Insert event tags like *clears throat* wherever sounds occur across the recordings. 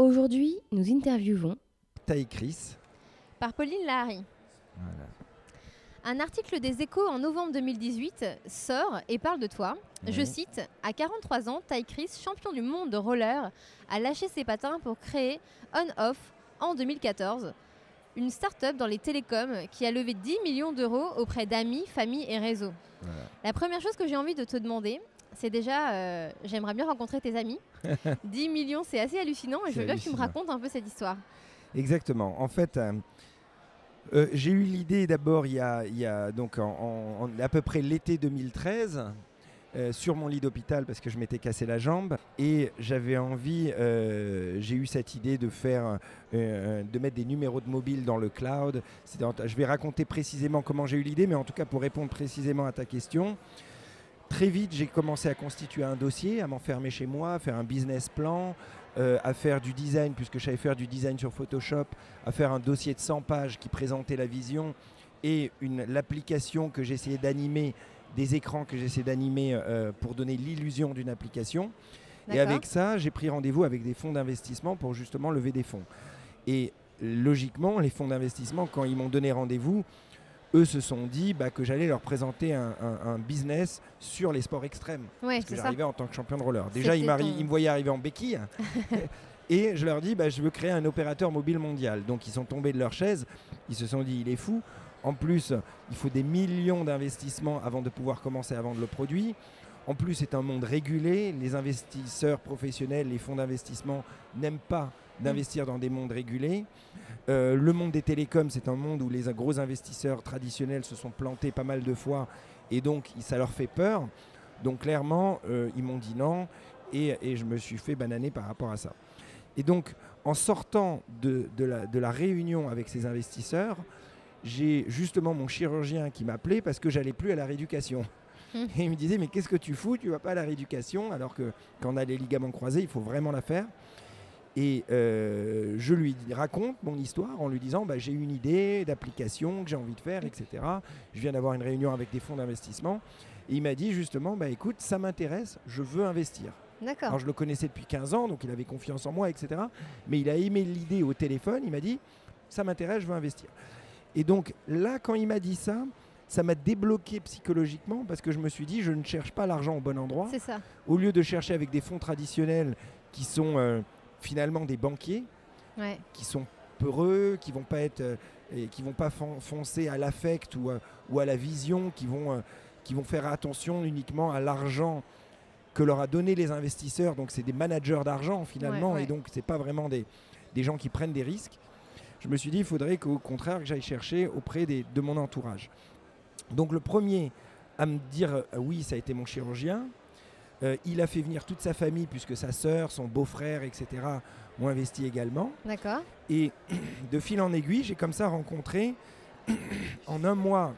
Aujourd'hui, nous interviewons Taï Chris. par Pauline Lahari. Voilà. Un article des Échos en novembre 2018 sort et parle de toi. Je cite À 43 ans, Ty Chris, champion du monde de roller, a lâché ses patins pour créer On-Off en 2014, une start-up dans les télécoms qui a levé 10 millions d'euros auprès d'amis, familles et réseaux. Voilà. La première chose que j'ai envie de te demander, c'est déjà, euh, j'aimerais bien rencontrer tes amis. *laughs* 10 millions, c'est assez hallucinant et je veux bien que tu me racontes un peu cette histoire. Exactement. En fait, euh, euh, j'ai eu l'idée d'abord il y a, il y a donc en, à peu près l'été 2013. euh, sur mon lit d'hôpital parce que je m'étais cassé la jambe et j'avais envie, j'ai eu cette idée de faire, de mettre des numéros de mobile dans le cloud. Je vais raconter précisément comment j'ai eu l'idée, mais en tout cas pour répondre précisément à ta question, Très vite, j'ai commencé à constituer un dossier, à m'enfermer chez moi, à faire un business plan, euh, à faire du design, puisque je savais faire du design sur Photoshop, à faire un dossier de 100 pages qui présentait la vision et l'application que j'essayais d'animer, des écrans que j'essayais d'animer euh, pour donner l'illusion d'une application. Et avec ça, j'ai pris rendez-vous avec des fonds d'investissement pour justement lever des fonds. Et logiquement, les fonds d'investissement, quand ils m'ont donné rendez-vous, eux se sont dit bah, que j'allais leur présenter un, un- un business sur les sports extrêmes. Ouais, Parce que j'arrivais en tant que champion de roller. Déjà, ton- ils me voyaient arriver en béquille. *laughs* *laughs* et je leur dis, bah, je veux créer un opérateur mobile mondial. Donc, ils sont tombés de leur chaise. Ils se sont dit, il est fou. En plus, il faut des millions d'investissements avant de pouvoir commencer à vendre le produit. En plus, c'est un monde régulé. Les investisseurs professionnels, les fonds d'investissement n'aiment pas d'investir dans des mondes régulés. Euh, le monde des télécoms, c'est un monde où les gros investisseurs traditionnels se sont plantés pas mal de fois et donc ça leur fait peur. Donc clairement, euh, ils m'ont dit non et, et je me suis fait bananer par rapport à ça. Et donc, en sortant de, de la, de la réunion avec ces investisseurs, j'ai justement mon chirurgien qui m'appelait parce que j'allais plus à la rééducation. Hmm. Et il me disait, mais qu'est-ce que tu fous? Tu vas pas à la rééducation alors que quand on a les ligaments croisés, il faut vraiment la faire. Et euh, je lui raconte mon histoire en lui disant bah, j'ai une idée d'application que j'ai envie de faire, etc. Je viens d'avoir une réunion avec des fonds d'investissement. Et il m'a dit justement bah, écoute, ça m'intéresse, je veux investir. D'accord. Alors je le connaissais depuis 15 ans, donc il avait confiance en moi, etc. Mais il a aimé l'idée au téléphone, il m'a dit ça m'intéresse, je veux investir. Et donc là, quand il m'a dit ça, ça m'a débloqué psychologiquement parce que je me suis dit je ne cherche pas l'argent au bon endroit C'est ça. au lieu de chercher avec des fonds traditionnels qui sont euh, finalement des banquiers, Ouais. qui sont peureux, qui vont pas être, euh, et qui vont pas fon- foncer à l'affect ou, à- ou à la vision, qui vont, euh, qui vont faire attention uniquement à l'argent que leur a donné les investisseurs. Donc c'est des managers d'argent finalement, Ouais, ouais. et donc c'est pas vraiment des, des gens qui prennent des risques. Je me suis dit, il faudrait qu'au contraire que j'aille chercher auprès des- de mon entourage. Donc le premier à me dire euh, oui, ça a été mon chirurgien. Euh, il a fait venir toute sa famille puisque sa sœur, son beau-frère, etc. ont investi également. D'accord. Et *clears throat* de fil en aiguille, j'ai comme ça rencontré *clears throat* en un mois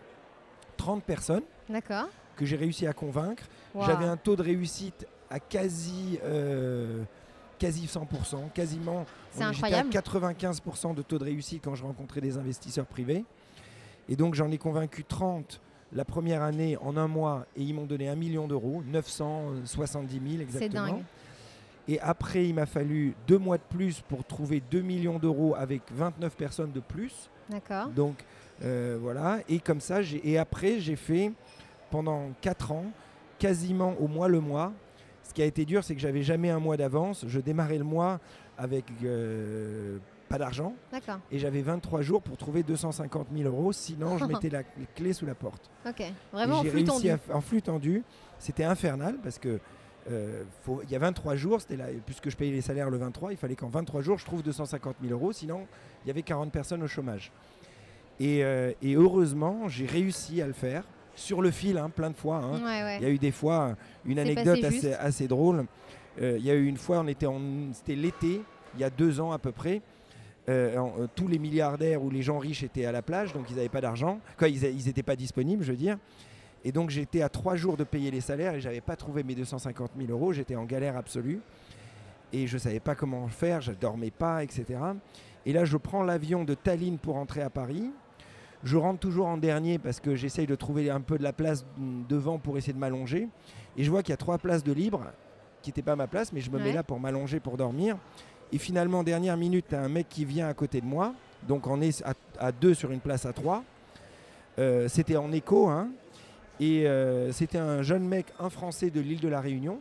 30 personnes D'accord. que j'ai réussi à convaincre. Wow. J'avais un taux de réussite à quasi, euh, quasi 100%, quasiment. C'est incroyable. J'étais à 95% de taux de réussite quand je rencontrais des investisseurs privés. Et donc j'en ai convaincu 30 la première année en un mois et ils m'ont donné un million d'euros, 970 000 exactement. C'est dingue. Et après, il m'a fallu deux mois de plus pour trouver 2 millions d'euros avec 29 personnes de plus. D'accord. Donc euh, voilà. Et comme ça, et après, j'ai fait pendant 4 ans, quasiment au mois le mois. Ce qui a été dur, c'est que j'avais jamais un mois d'avance. Je démarrais le mois avec euh, pas d'argent. Et j'avais 23 jours pour trouver 250 000 euros, sinon je *laughs* mettais la clé sous la porte. Ok. Vraiment en flux tendu. à en flux tendu. C'était infernal parce que euh, faut- il y a 23 jours, c'était là, puisque je payais les salaires le 23, il fallait qu'en 23 jours je trouve 250 000 euros, sinon il y avait 40 personnes au chômage. Et, euh, et heureusement, j'ai réussi à le faire sur le fil, hein, plein de fois. hein. Ouais, ouais. Il y a eu des fois une C'est anecdote assez, drôle. Euh, il y a eu une fois, on était en, c'était l'été, il y a deux ans à peu près. Euh, euh, tous les milliardaires ou les gens riches étaient à la plage, donc ils n'avaient pas d'argent. Quoi, ils n'étaient pas disponibles, je veux dire. Et donc j'étais à trois jours de payer les salaires et j'avais pas trouvé mes 250 000 euros. J'étais en galère absolue et je savais pas comment faire. Je dormais pas, etc. Et là, je prends l'avion de Tallinn pour rentrer à Paris. Je rentre toujours en dernier parce que j'essaye de trouver un peu de la place devant pour essayer de m'allonger. Et je vois qu'il y a trois places de libre, qui n'étaient pas ma place, mais je me mets là pour m'allonger, pour dormir. Et finalement, dernière minute, tu as un mec qui vient à côté de moi. Donc on est à, à deux sur une place à trois. Euh, c'était en écho. hein. Et euh, c'était un jeune mec, un Français de l'île de la Réunion.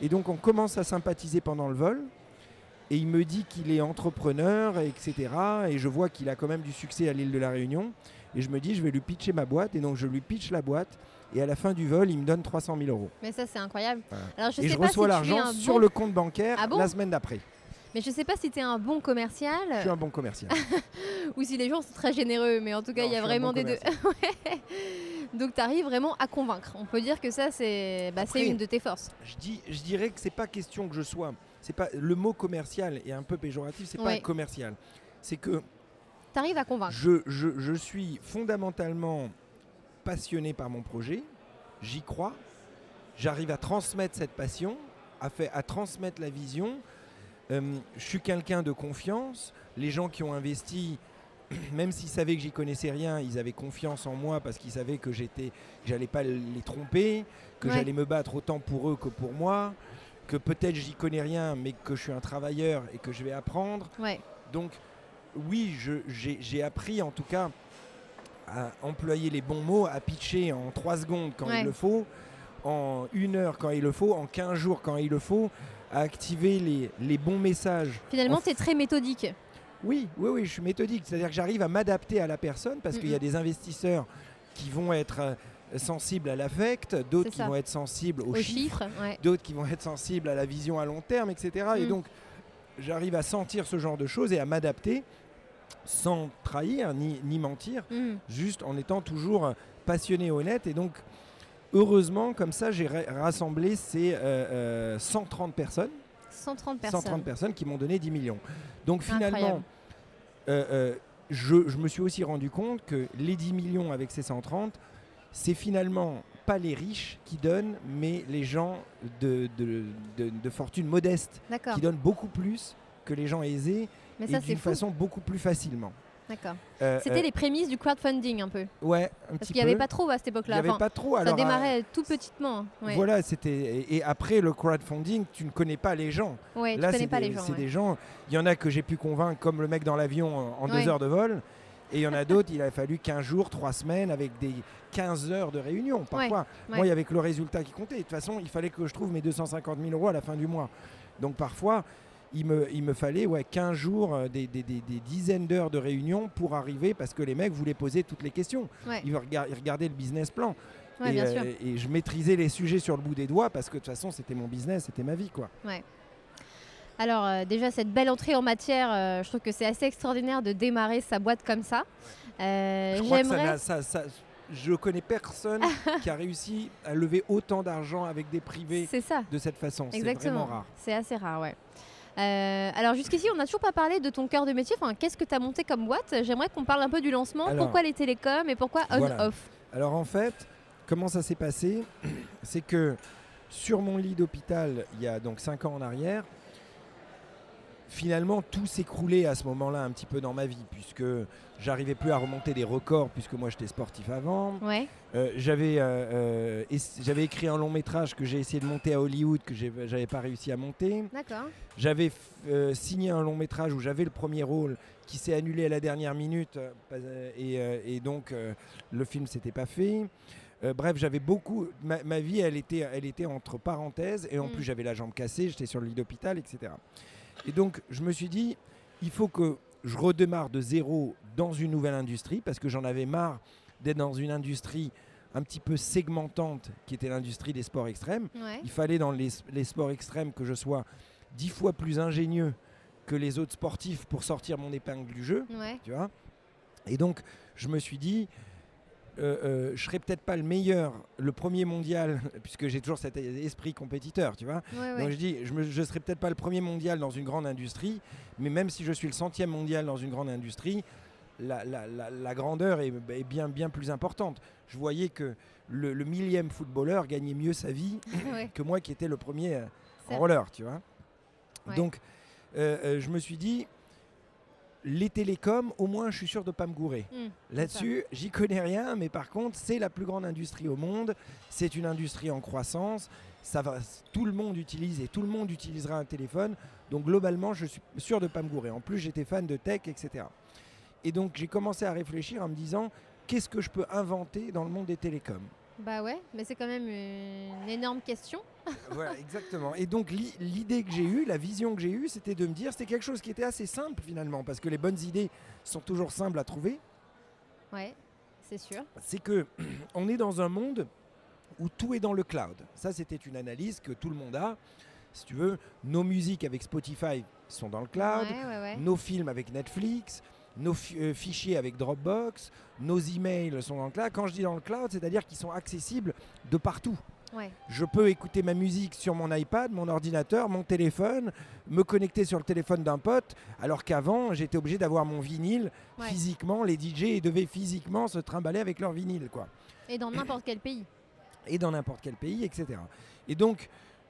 Et donc on commence à sympathiser pendant le vol. Et il me dit qu'il est entrepreneur, etc. Et je vois qu'il a quand même du succès à l'île de la Réunion. Et je me dis, je vais lui pitcher ma boîte. Et donc je lui pitch la boîte. Et à la fin du vol, il me donne 300 000 euros. Mais ça, c'est incroyable. Voilà. Alors, je et sais je pas reçois si l'argent sur le compte bancaire Ah bon la semaine d'après. Mais je sais pas si tu es un bon commercial Je suis un bon commercial. *laughs* ou si les gens sont très généreux. Mais en tout cas, il y a vraiment bon des deux. *laughs* Ouais. Donc, tu arrives vraiment à convaincre. On peut dire que ça, c'est bah, une de tes forces. je, dis, je dirais que c'est pas question que je sois. C'est pas le mot commercial est un peu péjoratif. C'est pas Ouais. commercial. C'est que Tu arrives à convaincre. je, je, je suis fondamentalement passionné par mon projet. J'y crois. J'arrive à transmettre cette passion, à, fait, à transmettre la vision. Euh, je suis quelqu'un de confiance. Les gens qui ont investi, *clears throat* même s'ils savaient que j'y connaissais rien, ils avaient confiance en moi parce qu'ils savaient que j'étais, j'allais pas les tromper, que Ouais. j'allais me battre autant pour eux que pour moi, que peut-être j'y connais rien, mais que je suis un travailleur et que je vais apprendre. Ouais. Donc, oui, j'ai appris en tout cas à employer les bons mots, à pitcher en 3 secondes quand Ouais. il le faut, en une heure quand il le faut, en 15 jours quand il le faut, à activer les, les bons messages. Finalement, es très méthodique. Oui, oui, oui, je suis méthodique. C'est-à-dire que j'arrive à m'adapter à la personne parce qu'il y a des investisseurs qui vont être euh, sensibles à l'affect, d'autres C'est qui vont être sensibles aux, Aux chiffres, chiffres. Ouais. d'autres qui vont être sensibles à la vision à long terme, etc. Et Mm. donc, j'arrive à sentir ce genre de choses et à m'adapter sans trahir ni, ni mentir, Mhm. juste en étant toujours passionné, honnête. Et donc, heureusement, comme ça, j'ai ra- rassemblé ces euh, euh, 130 personnes, 130 personnes. 130 personnes qui m'ont donné 10 millions. Donc, finalement, euh, euh, je, je me suis aussi rendu compte que les 10 millions avec ces 130, c'est finalement pas les riches qui donnent, mais les gens de, de- de- de fortune modeste qui donnent beaucoup plus que les gens aisés Mais et d'une façon beaucoup plus facilement. D'accord. Euh, C'était euh, les prémices du crowdfunding un peu. Ouais, un Parce qu'il n'y avait pas trop à cette Il n'y époque-là. avait Enfin, pas trop. ça Alors, démarrait tout petitement. Ouais. Voilà, c'était. Et, et après le crowdfunding, tu ne connais pas les gens. Ouais, tu Là, connais c'est pas des, les gens. c'est ouais. des gens. Il y en a que j'ai pu convaincre, comme le mec dans l'avion en, en Ouais. deux heures de vol. Et il y en a d'autres, il a fallu 15 jours, 3 semaines avec des 15 heures de réunion. Parfois, moi, il y avait que le résultat qui comptait. De toute façon, il fallait que je trouve mes 250 000 euros à la fin du mois. Donc parfois, il me, il me fallait ouais, 15 jours, euh, des, des- des- des dizaines d'heures de réunion pour arriver parce que les mecs voulaient poser toutes les questions. Ouais. Ils, rega- ils regardaient le business plan. Ouais, et, bien euh, et je maîtrisais les sujets sur le bout des doigts parce que de toute façon, c'était mon business, c'était ma vie. quoi. Alors euh, déjà cette belle entrée en matière, euh, je trouve que c'est assez extraordinaire de démarrer sa boîte comme ça. Je crois que ça ça, ça- je connais personne *laughs* qui a réussi à lever autant d'argent avec des privés ça. de cette façon. C'est vraiment rare. C'est assez rare, ouais. Euh, alors jusqu'ici, on n'a toujours pas parlé de ton cœur de métier. Enfin, qu'est-ce que tu as monté comme boîte? J'aimerais qu'on parle un peu du lancement. Alors, pourquoi les télécoms et pourquoi voilà. on-off Alors en fait, comment ça s'est passé? *clears throat* C'est que sur mon lit d'hôpital, il y a donc 5 ans en arrière, finalement tout s'écroulait à ce moment-là un petit peu dans ma vie, puisque j'arrivais plus à remonter des records, puisque moi j'étais sportif avant. Ouais, Euh, j'avais, euh, euh, j'avais écrit un long métrage que j'ai essayé de monter à Hollywood, que j'avais pas réussi à monter. J'avais euh, signé un long métrage où j'avais le premier rôle qui s'est annulé à la dernière minute et, et donc le film s'était pas fait. Euh, bref, j'avais beaucoup. Ma, ma vie, elle était, elle était entre parenthèses et en Mm. plus j'avais la jambe cassée, j'étais sur le lit d'hôpital, etc. Et donc je me suis dit, il faut que je redémarre de zéro dans une nouvelle industrie parce que j'en avais marre d'être dans une industrie un petit peu segmentante qui était l'industrie des sports extrêmes. Ouais. Il fallait dans les, les sports extrêmes que je sois dix fois plus ingénieux que les autres sportifs pour sortir mon épingle du jeu, Ouais. tu vois. Et donc, je me suis dit, euh, euh, je serais peut-être pas le meilleur, le premier mondial, *laughs* puisque j'ai toujours cet esprit compétiteur, tu vois. Ouais, ouais. Donc je dis, je ne je serai peut-être pas le premier mondial dans une grande industrie, mais même si je suis le centième mondial dans une grande industrie, la, la- la- la grandeur est, est bien, bien plus importante. Je voyais que le, le millième footballeur gagnait mieux sa vie *laughs* Ouais. que moi qui étais le premier euh, en roller, tu vois. Donc, euh, je me suis dit, les télécoms, au moins, je suis sûr de ne pas me gourer. Hmm, Là-dessus, j'y connais rien, mais par contre, c'est la plus grande industrie au monde. C'est une industrie en croissance. Ça va, tout le monde utilise et tout le monde utilisera un téléphone. Donc globalement, je suis sûr de ne pas me gourer. En plus, j'étais fan de tech, etc. Et donc, j'ai commencé à réfléchir en me disant, qu'est-ce que je peux inventer dans le monde des télécoms? Bah ouais, mais c'est quand même une énorme question. *laughs* Voilà, exactement. Et donc l'i- l'idée que j'ai eue, la vision que j'ai eue, c'était de me dire, c'était quelque chose qui était assez simple finalement, parce que les bonnes idées sont toujours simples à trouver. Ouais, c'est sûr. C'est que *clears throat* on est dans un monde où tout est dans le cloud. Ça, c'était une analyse que tout le monde a. Si tu veux, nos musiques avec Spotify sont dans le cloud, Ouais, ouais, ouais. nos films avec Netflix, nos euh, fichiers avec Dropbox, nos emails sont dans le cloud. Quand je dis dans le cloud, c'est-à-dire qu'ils sont accessibles de partout. Ouais. Je peux écouter ma musique sur mon iPad, mon ordinateur, mon téléphone, me connecter sur le téléphone d'un pote, alors qu'avant, j'étais obligé d'avoir mon vinyle Ouais. physiquement. Les DJ devaient physiquement se trimballer avec leur vinyle, quoi. Et dans n'importe quel pays. Et dans n'importe quel pays, etc. Et donc,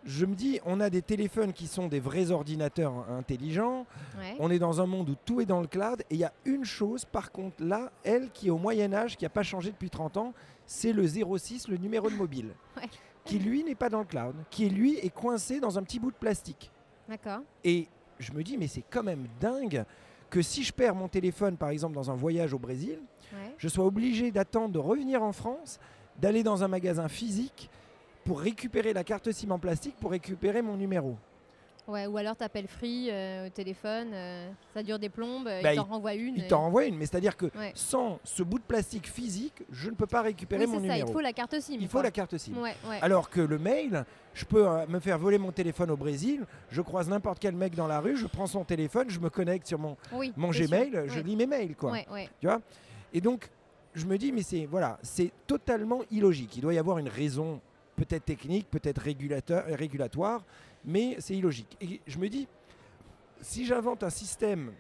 je me dis, on a des téléphones qui sont des vrais ordinateurs intelligents. Ouais. On est dans un monde où tout est dans le cloud. Et il y a une chose, par contre, là, elle, qui est au Moyen-Âge, qui n'a pas changé depuis 30 ans, c'est le 06, le numéro de mobile. *laughs* Ouais. Qui, lui, n'est pas dans le cloud. Qui, lui, est coincé dans un petit bout de plastique. D'accord. Et je me dis, mais c'est quand même dingue que si je perds mon téléphone, par exemple, dans un voyage au Brésil, Ouais. je sois obligé d'attendre de revenir en France, d'aller dans un magasin physique pour récupérer la carte SIM en plastique pour récupérer mon numéro. Ouais, ou alors t'appelles Free euh, au téléphone, euh, ça dure des plombes, euh, Bah, il t'en renvoie une. Il et- t'en renvoie une, mais c'est-à-dire que Ouais. sans ce bout de plastique physique, je ne peux pas récupérer Oui, mon ça, il numéro. te faut la carte SIM. Il faut la carte SIM. Ouais, ouais. Alors que le mail, je peux me faire voler mon téléphone au Brésil, je croise n'importe quel mec dans la rue, je prends son téléphone, je me connecte sur mon, oui, mon Gmail, je lis mes mails. Quoi. Tu vois? Et donc, je me dis, mais c'est voilà, c'est totalement illogique. Il doit y avoir une raison, peut-être technique, peut-être régulateur- régulatoire, mais c'est illogique. Et je me dis, si j'invente un système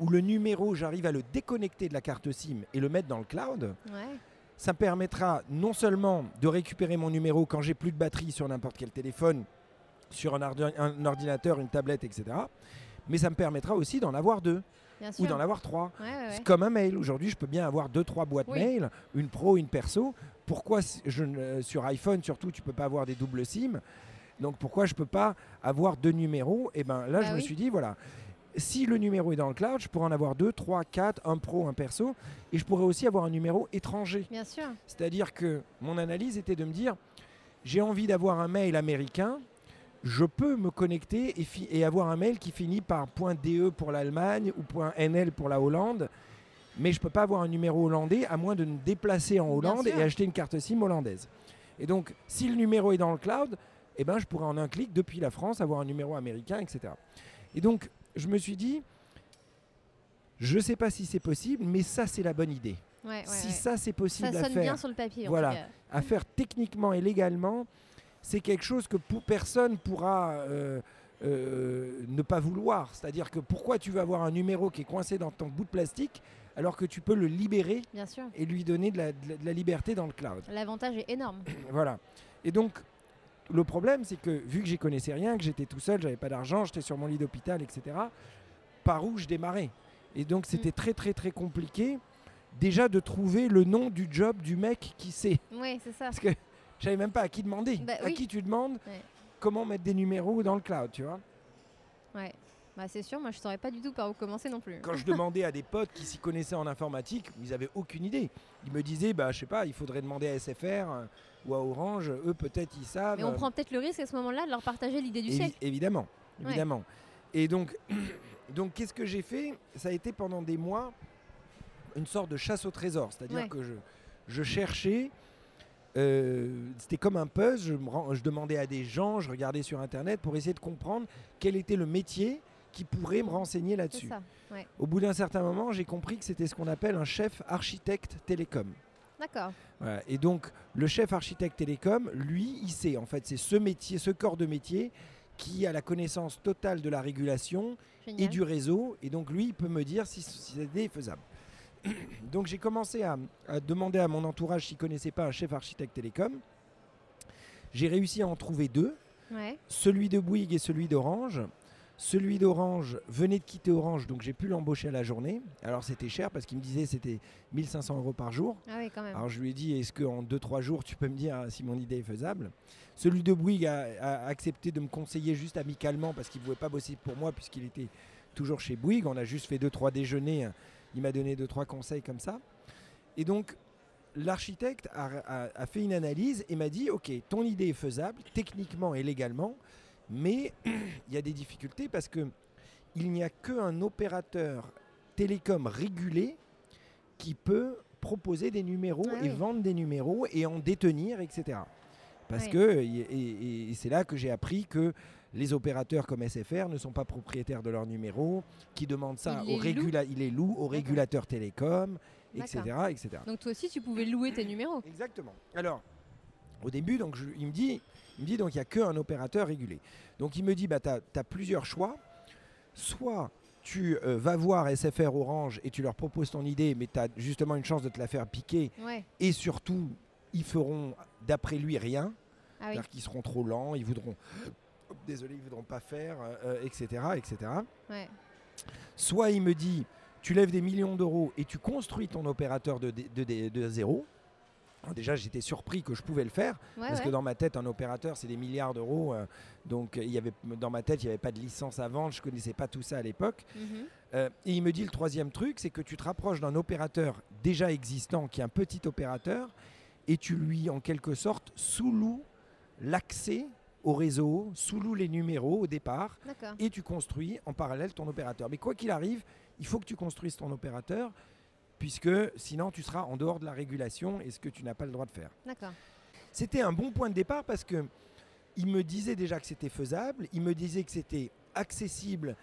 où le numéro, j'arrive à le déconnecter de la carte SIM et le mettre dans le cloud, Ouais. ça me permettra non seulement de récupérer mon numéro quand j'ai plus de batterie sur n'importe quel téléphone, sur un, ordi- un ordinateur, une tablette, etc. Mais ça me permettra aussi d'en avoir deux Bien ou d'en avoir trois. Ouais, ouais, ouais. C'est comme un mail. Aujourd'hui, je peux bien avoir deux, trois boîtes Oui. mail, une pro, une perso. Pourquoi je, ne- sur iPhone, surtout, tu peux pas avoir des doubles SIM Donc pourquoi je peux pas avoir deux numéros? Et ben là, Bah je me suis dit, voilà, si le numéro est dans le cloud, je pourrais en avoir deux, trois, quatre, un pro, un perso, et je pourrais aussi avoir un numéro étranger. Bien sûr. C'est-à-dire que mon analyse était de me dire, j'ai envie d'avoir un mail américain, je peux me connecter et avoir un mail qui finit par .de pour l'Allemagne ou .nl pour la Hollande, mais je ne peux pas avoir un numéro hollandais à moins de me déplacer en Hollande et acheter une carte SIM hollandaise. Et donc, si le numéro est dans le cloud, eh ben, je pourrais en un clic depuis la France avoir un numéro américain, etc. Et donc, je me suis dit, je ne sais pas si c'est possible, mais ça, c'est la bonne idée. Ouais, ouais, si ouais. ça, c'est possible Ça à sonne faire bien sur le papier. en Voilà. tout cas. à faire techniquement et légalement, c'est quelque chose que personne pourra euh, euh, ne pas vouloir. C'est-à-dire que pourquoi tu veux avoir un numéro qui est coincé dans ton bout de plastique alors que tu peux le libérer Bien sûr. et lui donner de la, de la- de la liberté dans le cloud. L'avantage est énorme. *clears throat* Voilà. Et donc, le problème, c'est que vu que j'y connaissais rien, que j'étais tout seul, j'avais pas d'argent, j'étais sur mon lit d'hôpital, etc., par où je démarrais? Et donc, c'était très, très, très compliqué déjà de trouver le nom du job du mec qui sait. Oui, c'est ça. Parce que je savais même pas à qui demander. Bah à oui. qui tu demandes Ouais. comment mettre des numéros dans le cloud, tu vois? Ouais. Bah, c'est sûr, moi je saurais pas du tout par où commencer non plus. Quand je demandais à des potes qui s'y connaissaient en informatique, ils avaient aucune idée. Ils me disaient, bah, je sais pas, il faudrait demander à SFR euh, ou à Orange. Eux, peut-être, ils savent. Mais on prend peut-être le risque à ce moment-là de leur partager l'idée du Évi- siècle. Évidemment, Ouais. évidemment. Et donc, *coughs* donc qu'est-ce que j'ai fait? Ça a été pendant des mois une sorte de chasse au trésor, c'est-à-dire Ouais. que je, je cherchais. euh, C'était comme un puzzle, je, me ren- je demandais à des gens, je regardais sur internet pour essayer de comprendre quel était le métier qui pourrait me renseigner C'est là-dessus. Ouais. Au bout d'un certain moment, j'ai compris que c'était ce qu'on appelle un chef architecte télécom. D'accord. Voilà. Et donc, le chef architecte télécom, lui, il sait, en fait, c'est ce métier, ce corps de métier qui a la connaissance totale de la régulation et du réseau. Et donc, lui, il peut me dire si, si cette idée est faisable. *coughs* donc, j'ai commencé à, à demander à mon entourage s'il ne connaissait pas un chef architecte télécom. J'ai réussi à en trouver deux, Ouais. celui de Bouygues et celui d'Orange. Celui d'Orange venait de quitter Orange, donc j'ai pu l'embaucher à la journée. Alors c'était cher parce qu'il me disait c'était 1500 euros par jour. Ah oui, quand même. Alors je lui ai dit, est-ce qu'en 2-3 jours, tu peux me dire si mon idée est faisable? Celui de Bouygues a, a accepté de me conseiller juste amicalement parce qu'il ne pouvait pas bosser pour moi puisqu'il était toujours chez Bouygues. On a juste fait 2-3 déjeuners. Il m'a donné 2-3 conseils comme ça. Et donc, l'architecte a, a- a fait une analyse et m'a dit, OK, ton idée est faisable, techniquement et légalement, mais *clears throat* il y a des difficultés parce que il n'y a qu'un opérateur télécom régulé qui peut proposer des numéros Ah et vendre des numéros et en détenir, etc. Parce Oui. que, et, et- et c'est là que j'ai appris que les opérateurs comme SFR ne sont pas propriétaires de leurs numéros, qui demandent ça Ils aux régula- ils les louent aux régulateurs télécoms, etc., etc. Donc toi aussi, tu pouvais louer tes numéros. Exactement. Alors, au début, donc, je- il me dit, il me dit donc il n'y a qu'un opérateur régulé. Donc il me dit, bah, tu as, plusieurs choix. Soit tu euh, vas voir SFR Orange et tu leur proposes ton idée, mais tu as justement une chance de te la faire piquer. Ouais. Et surtout, ils feront, d'après lui, rien. Ah oui. C'est-à-dire qu'ils seront trop lents, ils voudront... Désolé, ils voudront pas faire, euh, euh, etc., etc. Ouais. Soit il me dit, tu lèves des millions d'euros et tu construis ton opérateur de, de, de- de zéro. Alors déjà, j'étais surpris que je pouvais le faire, Ouais, parce ouais. que dans ma tête, un opérateur, c'est des milliards d'euros. euh, donc, il y avait, dans ma tête, il n'y avait pas de licence à vendre, je connaissais pas tout ça à l'époque. Mhm. Euh, et il me dit, le troisième truc, c'est que tu te rapproches d'un opérateur déjà existant, qui est un petit opérateur, et tu lui, en quelque sorte, sous-loues l'accès au réseau, sous-loues les numéros au départ, D'accord. et tu construis en parallèle ton opérateur. Mais quoi qu'il arrive, il faut que tu construises ton opérateur, puisque sinon tu seras en dehors de la régulation et ce que tu n'as pas le droit de faire. D'accord. C'était un bon point de départ parce que il me disait déjà que c'était faisable, il me disait que c'était accessible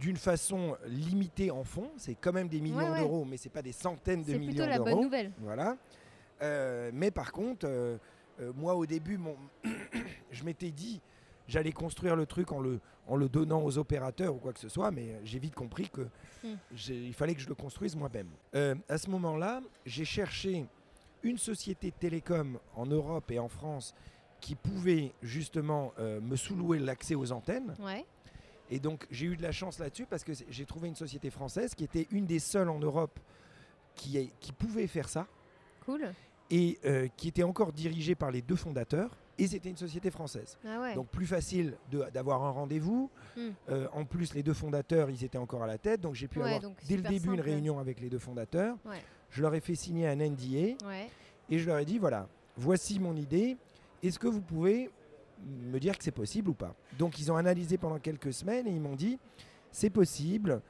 d'une façon limitée en fonds, c'est quand même des millions Ouais, ouais. d'euros, mais c'est pas des centaines de C'est millions plutôt la d'euros. bonne nouvelle. Voilà. Euh, mais par contre, euh, euh, moi au début, mon *coughs* je m'étais dit, j'allais construire le truc en le, en le donnant aux opérateurs ou quoi que ce soit, mais j'ai vite compris que Hmm. il fallait que je le construise moi-même. Euh, à ce moment-là, j'ai cherché une société de télécom en Europe et en France qui pouvait justement euh, me sous-louer l'accès aux antennes. Ouais. Et donc j'ai eu de la chance là-dessus parce que j'ai trouvé une société française qui était une des seules en Europe qui, est- qui pouvait faire ça Cool. et euh, qui était encore dirigée par les deux fondateurs. Et c'était une société française. Ah ouais. Donc plus facile de- d'avoir un rendez-vous. Hmm. Euh, en plus, les deux fondateurs, ils étaient encore à la tête. Donc j'ai pu Ouais, avoir dès le début une réunion avec les deux fondateurs. Ouais. Je leur ai fait signer un NDA et je leur ai dit, voilà, voici mon idée. Est-ce que vous pouvez me dire que c'est possible ou pas? Donc ils ont analysé pendant quelques semaines et ils m'ont dit, c'est possible.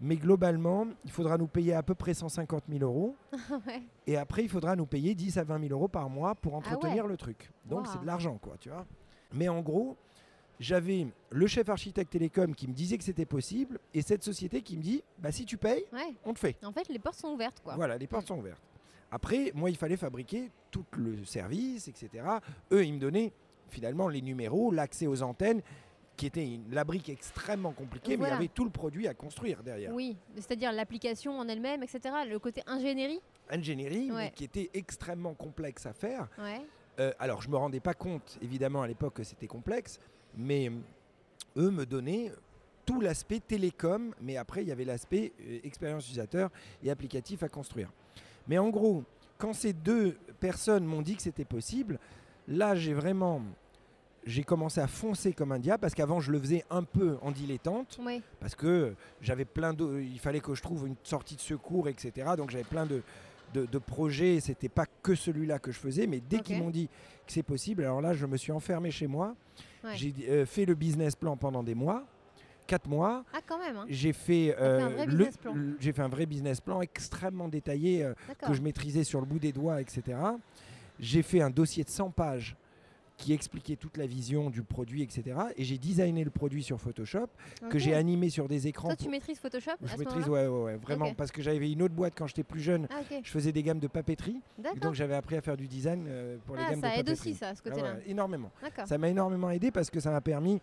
Mais globalement, il faudra nous payer à peu près 150 000 euros. *laughs* ouais. Et après, il faudra nous payer 10 à 20 000 euros par mois pour entretenir Ah ouais. le truc. Donc Wow. c'est de l'argent, quoi, tu vois. Mais en gros, j'avais le chef architecte télécom qui me disait que c'était possible et cette société qui me dit, bah si tu payes, Ouais. on te fait. En fait, les portes sont ouvertes, quoi. Voilà, les portes sont ouvertes. Après, moi, il fallait fabriquer tout le service, etc. Eux, ils me donnaient finalement les numéros, l'accès aux antennes, qui était une, la brique extrêmement compliquée, mais il y avait tout le produit à construire derrière. Oui, c'est-à-dire l'application en elle-même, etc. Le côté ingénierie. Ingénierie, mais qui était extrêmement complexe à faire. Ouais. Euh, alors, je me rendais pas compte, évidemment, à l'époque, que c'était complexe, mais euh, eux me donnaient tout l'aspect télécom, mais après, il y avait l'aspect euh, expérience utilisateur et applicatif à construire. Mais en gros, quand ces deux personnes m'ont dit que c'était possible, là, j'ai vraiment... J'ai commencé à foncer comme un diable parce qu'avant je le faisais un peu en dilettante parce que j'avais plein de, il fallait que je trouve une sortie de secours, etc. Donc j'avais plein de, de, de projets. C'était pas que celui-là que je faisais, mais dès qu'ils m'ont dit que c'est possible, alors là je me suis enfermé chez moi. Ouais. J'ai euh, fait le business plan pendant des mois, 4 mois. Ah, quand même. hein. J'ai fait, euh, vrai le- business plan. le- j'ai fait un vrai business plan extrêmement détaillé euh, que je maîtrisais sur le bout des doigts, etc. J'ai fait un dossier de 100 pages qui expliquait toute la vision du produit, etc. Et j'ai designé le produit sur Photoshop, que j'ai animé sur des écrans. Toi, tu maîtrises Photoshop à Je ce maîtrise, ouais, ouais, ouais, vraiment, parce que j'avais une autre boîte quand j'étais plus jeune. Ah. Je faisais des gammes de papeterie, et donc j'avais appris à faire du design euh, pour les Ah, gammes de ça aide papeterie. aussi, ça, ce Ah côté-là. ouais, énormément. D'accord. Ça m'a énormément aidé parce que ça m'a permis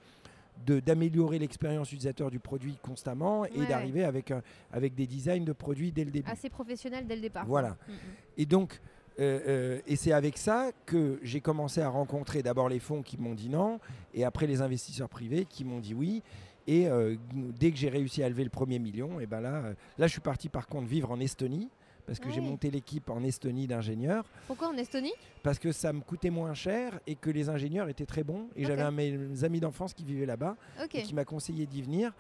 d'améliorer l'expérience utilisateur du produit constamment et Ouais, d'arriver avec, un- avec des designs de produits dès le début. Assez professionnel dès le départ. Voilà. Mm, mm. Et donc, euh, euh, et c'est avec ça que j'ai commencé à rencontrer d'abord les fonds qui m'ont dit non, et après les investisseurs privés qui m'ont dit oui. Et euh, dès que j'ai réussi à lever le premier million, et ben là, là, je suis parti par contre vivre en Estonie. Parce que j'ai monté l'équipe en Estonie d'ingénieurs, Pourquoi en Estonie? Parce que ça me coûtait moins cher et que les ingénieurs étaient très bons. Et j'avais un de mes amis d'enfance qui vivait là-bas et qui m'a conseillé d'y venir.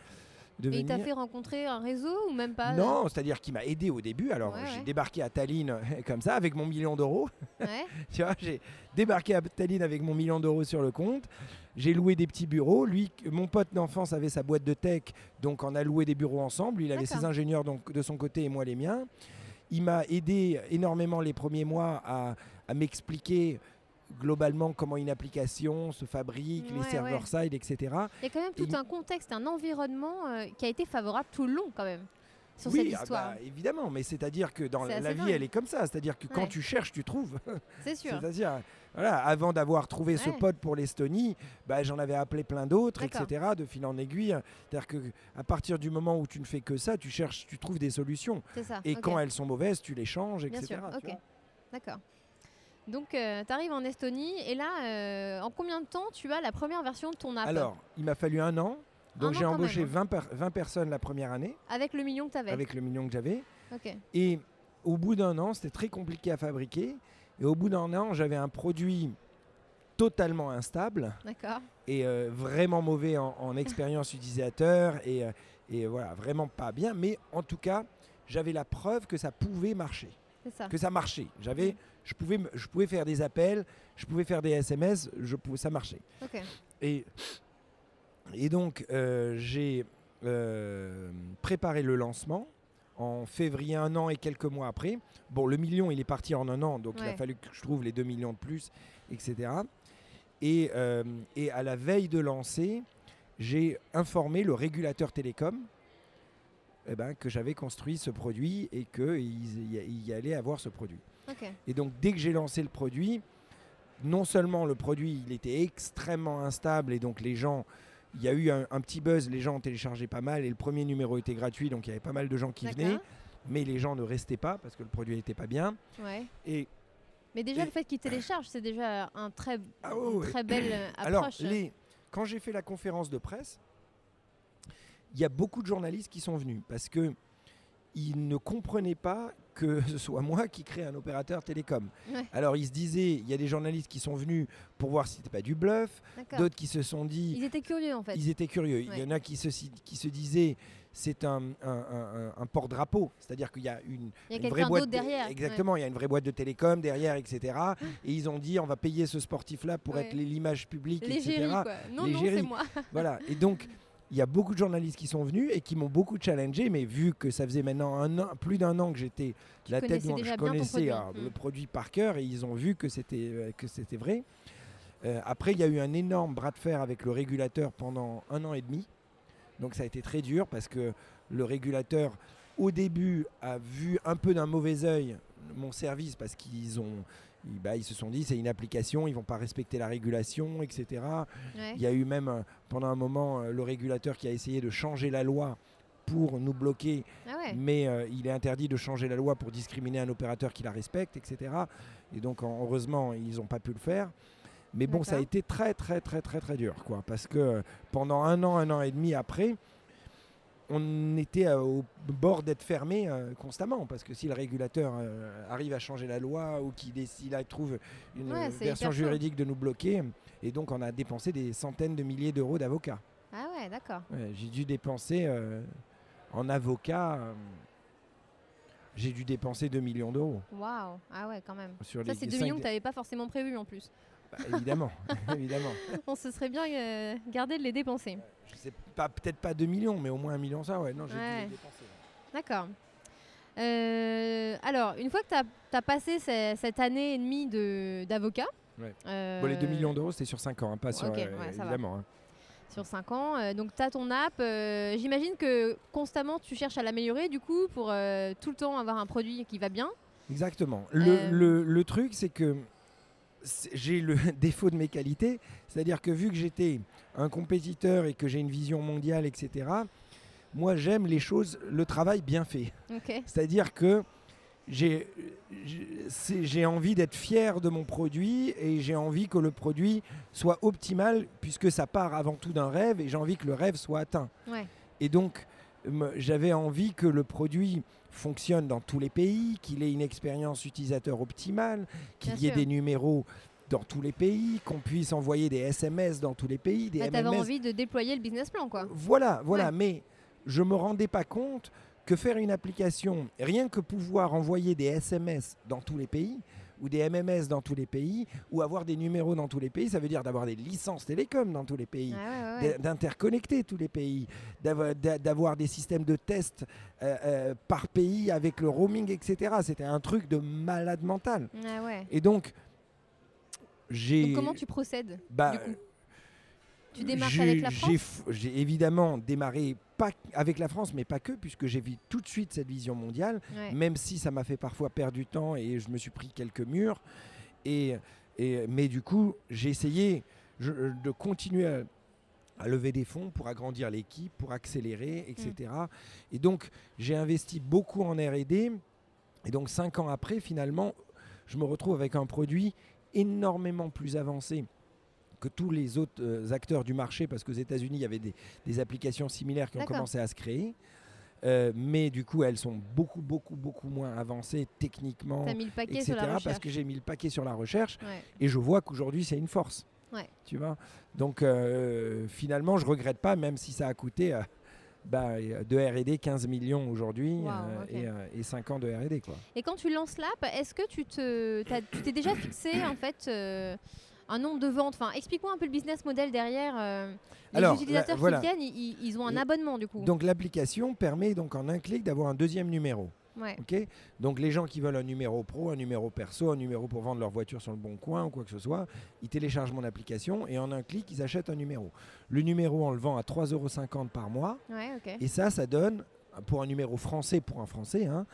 De Et il t'a venir. fait rencontrer un réseau ou même pas Non, c'est-à-dire qu'il m'a aidé au début. Alors, Ouais, j'ai ouais. débarqué à Tallinn comme ça avec mon million d'euros. *laughs* Ouais. Tu vois, j'ai débarqué à Tallinn avec mon million d'euros sur le compte. J'ai loué des petits bureaux. Lui, mon pote d'enfance avait sa boîte de tech, donc on a loué des bureaux ensemble. Lui, il avait ses ingénieurs donc, de son côté et moi les miens. Il m'a aidé énormément les premiers mois à, à m'expliquer globalement comment une application se fabrique, les Ouais, serveurs side, etc. Il y a quand même tout Et- un contexte, un environnement euh, qui a été favorable tout le long quand même sur oui, cette ah histoire. bah, évidemment, mais c'est-à-dire que dans la, vie, dingue. elle est comme ça. C'est-à-dire que quand Ouais. tu cherches, tu trouves. *laughs* C'est sûr. C'est-à-dire, voilà, avant d'avoir trouvé ce Ouais. pote pour l'Estonie, bah, j'en avais appelé plein d'autres, etc., de fil en aiguille. C'est-à-dire que à partir du moment où tu ne fais que ça, tu cherches, tu trouves des solutions. Ça. Et quand elles sont mauvaises, tu les changes, Bien etc. sûr. tu Ok. D'accord. Donc, tu arrives en Estonie et là, euh, en combien de temps tu as la première version de ton app Alors, il m'a fallu un an. Donc j'ai embauché même, hein. 20, per- 20 personnes la première année, Avec le million que tu avais avec le million que j'avais. Et au bout d'un an, c'était très compliqué à fabriquer. Et au bout d'un an, j'avais un produit totalement instable. D'accord. et euh, vraiment mauvais en, en expérience utilisateur et, euh, et voilà, vraiment pas bien. Mais en tout cas, j'avais la preuve que ça pouvait marcher, C'est ça. que ça marchait. J'avais, je pouvais, je pouvais faire des appels, je pouvais faire des SMS, je pouvais, ça marchait. Et, et donc, euh, j'ai euh, préparé le lancement en février, un an et quelques mois après. Bon, le million, il est parti en un an, donc il a fallu que je trouve les 2 millions de plus, etc. Et, euh, et à la veille de lancer, j'ai informé le régulateur télécom eh ben, que j'avais construit ce produit et qu'il y, y allait avoir ce produit. Et donc dès que j'ai lancé le produit, non seulement le produit il était extrêmement instable et donc les gens, il y a eu un, un petit buzz, les gens ont téléchargé pas mal et le premier numéro était gratuit donc il y avait pas mal de gens qui venaient, mais les gens ne restaient pas parce que le produit n'était pas bien. Ouais. Et Mais déjà, Et- le fait qu'ils téléchargent, c'est déjà un très, Ah ouais, une ouais. très belle *clears throat* alors approche. les, quand j'ai fait la conférence de presse, il y a beaucoup de journalistes qui sont venus parce que ils ne comprenaient pas que *laughs* ce soit moi qui crée un opérateur télécom. Ouais. Alors ils se disaient, il y a des journalistes qui sont venus pour voir si c'était pas du bluff, d'autres qui se sont dit, Ils étaient curieux en fait. ils étaient curieux. Il Ouais. y en a qui se, qui se disaient, c'est un, un- un- un porte-drapeau, c'est-à-dire qu'il y a une, Il y a une vraie boîte de- derrière. Exactement, il y a une vraie boîte de télécom derrière, etc. Et ils ont dit, on va payer ce sportif-là pour être l'image publique, L'égérie, etc. quoi. Non, non, c'est moi. Voilà. Et donc, *laughs* il y a beaucoup de journalistes qui sont venus et qui m'ont beaucoup challengé, mais vu que ça faisait maintenant un an, plus d'un an que j'étais la tête, déjà je connaissais alors, Mm. le produit par cœur et ils ont vu que c'était euh, que c'était vrai. Euh, après, il y a eu un énorme bras de fer avec le régulateur pendant un an et demi. Donc ça a été très dur parce que le régulateur, au début, a vu un peu d'un mauvais œil mon service parce qu'ils ont, ils, bah, ils se sont dit c'est une application, ils vont pas respecter la régulation, etc. Ouais. Il y a eu même euh, pendant un moment euh, le régulateur qui a essayé de changer la loi pour nous bloquer, Ah ouais. mais euh, il est interdit de changer la loi pour discriminer un opérateur qui la respecte, etc. Et donc en- heureusement ils n'ont pas pu le faire. Mais bon, ça a été très très très très très dur, quoi, parce que pendant un an, un an et demi après, on était euh, au bord d'être fermé euh, constamment, parce que si le régulateur euh, arrive à changer la loi ou qu'il trouve une Ouais, version juridique de nous bloquer, et donc on a dépensé des centaines de milliers d'euros d'avocats. Ah ouais, d'accord. Ouais, j'ai dû dépenser euh, en avocat, euh, j'ai dû dépenser 2 millions d'euros. Waouh. Ah ouais, quand même. Sur Ça, c'est 2 cinq millions que tu n'avais pas forcément prévu en plus. Bah, évidemment, *laughs* évidemment. *laughs* On se serait bien euh, gardé de les dépenser. Je sais pas, peut-être pas 2 millions, mais au moins 1 million ça, ouais. Non, j'ai dû Ouais. dépenser. D'accord. Euh, alors, une fois que tu as, passé ce- cette année et demie de- d'avocat, Ouais. euh, Bon, les 2 millions d'euros, c'était sur 5 ans, hein, pas sur. ok, euh, ouais, évidemment. hein. sur 5 ans, donc tu as ton app, j'imagine que constamment tu cherches à l'améliorer du coup pour tout le temps avoir un produit qui va bien. Exactement. Le, le- le truc, c'est que j'ai le *laughs* défaut de mes qualités, c'est-à-dire que vu que j'étais un compétiteur et que j'ai une vision mondiale, etc., moi j'aime les choses, le travail bien fait. C'est-à-dire que j'ai envie d'être fier de mon produit et j'ai envie que le produit soit optimal puisque ça part avant tout d'un rêve et j'ai envie que le rêve soit atteint. Ouais. Et donc, j'avais envie que le produit fonctionne dans tous les pays, qu'il ait une expérience utilisateur optimale, qu'il y ait sûr. des numéros dans tous les pays, qu'on puisse envoyer des SMS dans tous les pays, des Bah, MMS. envie de déployer le business plan quoi. Voilà, voilà. Ouais. Mais je me rendais pas compte que faire une application, rien que pouvoir envoyer des SMS dans tous les pays, ou des MMS dans tous les pays, ou avoir des numéros dans tous les pays, ça veut dire d'avoir des licences télécom dans tous les pays Ah ouais, ouais, d'interconnecter tous les pays, d'avoir- d'a- d'avoir des systèmes de tests euh, euh, par pays avec le roaming, etc. C'était un truc de malade mental. Ah ouais. Et donc, j'ai... Comment tu procèdes bah, du coup? Tu démarches j'ai- avec la France? J'ai évidemment démarré pas avec la France, mais pas que, puisque j'ai vu tout de suite cette vision mondiale, Ouais. même si ça m'a fait parfois perdre du temps et je me suis pris quelques murs. Et, et- mais du coup, j'ai essayé je- de continuer à, à lever des fonds pour agrandir l'équipe, pour accélérer, etc. Et donc, j'ai investi beaucoup en RD. Et donc, cinq ans après, finalement, je me retrouve avec un produit énormément plus avancé que tous les autres euh, acteurs du marché, parce qu'aux États-Unis, il y avait des, des applications similaires qui ont commencé à se créer. Euh, mais du coup, elles sont beaucoup, beaucoup, beaucoup moins avancées techniquement, mis le paquet etc. sur la recherche. Parce que j'ai mis le paquet sur la recherche Ouais. et je vois qu'aujourd'hui, c'est une force. Ouais. Tu vois? Donc, euh, finalement, je regrette pas, même si ça a coûté euh, bah, de R&D 15 millions aujourd'hui Wow, et, et 5 ans de R&D. Et quand tu lances l'app, est-ce que tu te, t'es déjà fixé en fait un nombre de ventes Enfin, explique-moi un peu le business model derrière. euh, les Alors, utilisateurs la- voilà. qui viennent, ils, ils ont un Le- abonnement du coup. Donc, l'application permet donc en un clic d'avoir un deuxième numéro. ouais. Donc les gens qui veulent un numéro pro, un numéro perso, un numéro pour vendre leur voiture sur le bon coin ou quoi que ce soit, ils téléchargent mon application et en un clic, ils achètent un numéro. Le numéro, on le vend à 3,50 euros par mois. Ouais. Et ça, ça donne, pour un numéro français, pour un français, hein,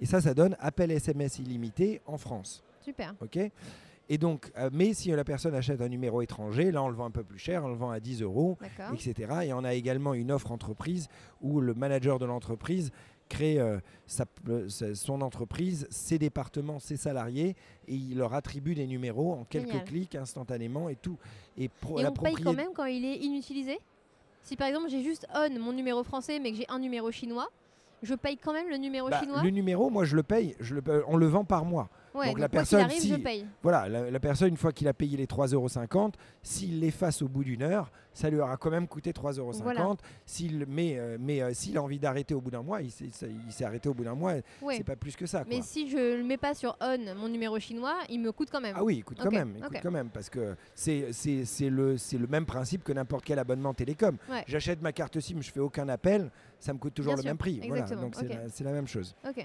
et ça, ça donne appel SMS illimité en France. Super. ok et donc, euh, mais si la personne achète un numéro étranger, là on le vend un peu plus cher, on le vend à 10 euros, etc. Et on a également une offre entreprise où le manager de l'entreprise crée euh, sa- euh, son entreprise, ses départements, ses salariés, et il leur attribue des numéros en quelques clics instantanément et tout. Et, pro- Et la on paye quand même quand il est inutilisé? Si par exemple j'ai juste on mon numéro français mais que j'ai un numéro chinois, je paye quand même le numéro Bah, chinois? le numéro, moi je le paye, je le, paye- on le vend par mois. Ouais, donc la personne, arrive, si- je paye. Voilà, la, la personne, une fois qu'il a payé les 3,50 euros, s'il l'efface au bout d'une heure, ça lui aura quand même coûté 3,50 euros. Voilà. S'il, mais euh, mais euh, s'il a envie d'arrêter au bout d'un mois, il s'est, ça- il s'est arrêté au bout d'un mois, Ouais. c'est pas plus que ça. Mais si je le mets pas sur on mon numéro chinois, il me coûte quand même. Ah oui, il coûte quand même, il ok. coûte quand même, parce que c'est, c'est, c'est le, c'est le même principe que n'importe quel abonnement télécom. Ouais. J'achète ma carte SIM, je fais aucun appel, ça me coûte toujours Bien le sûr, même prix. Voilà, donc c'est, la, c'est la même chose. Ok.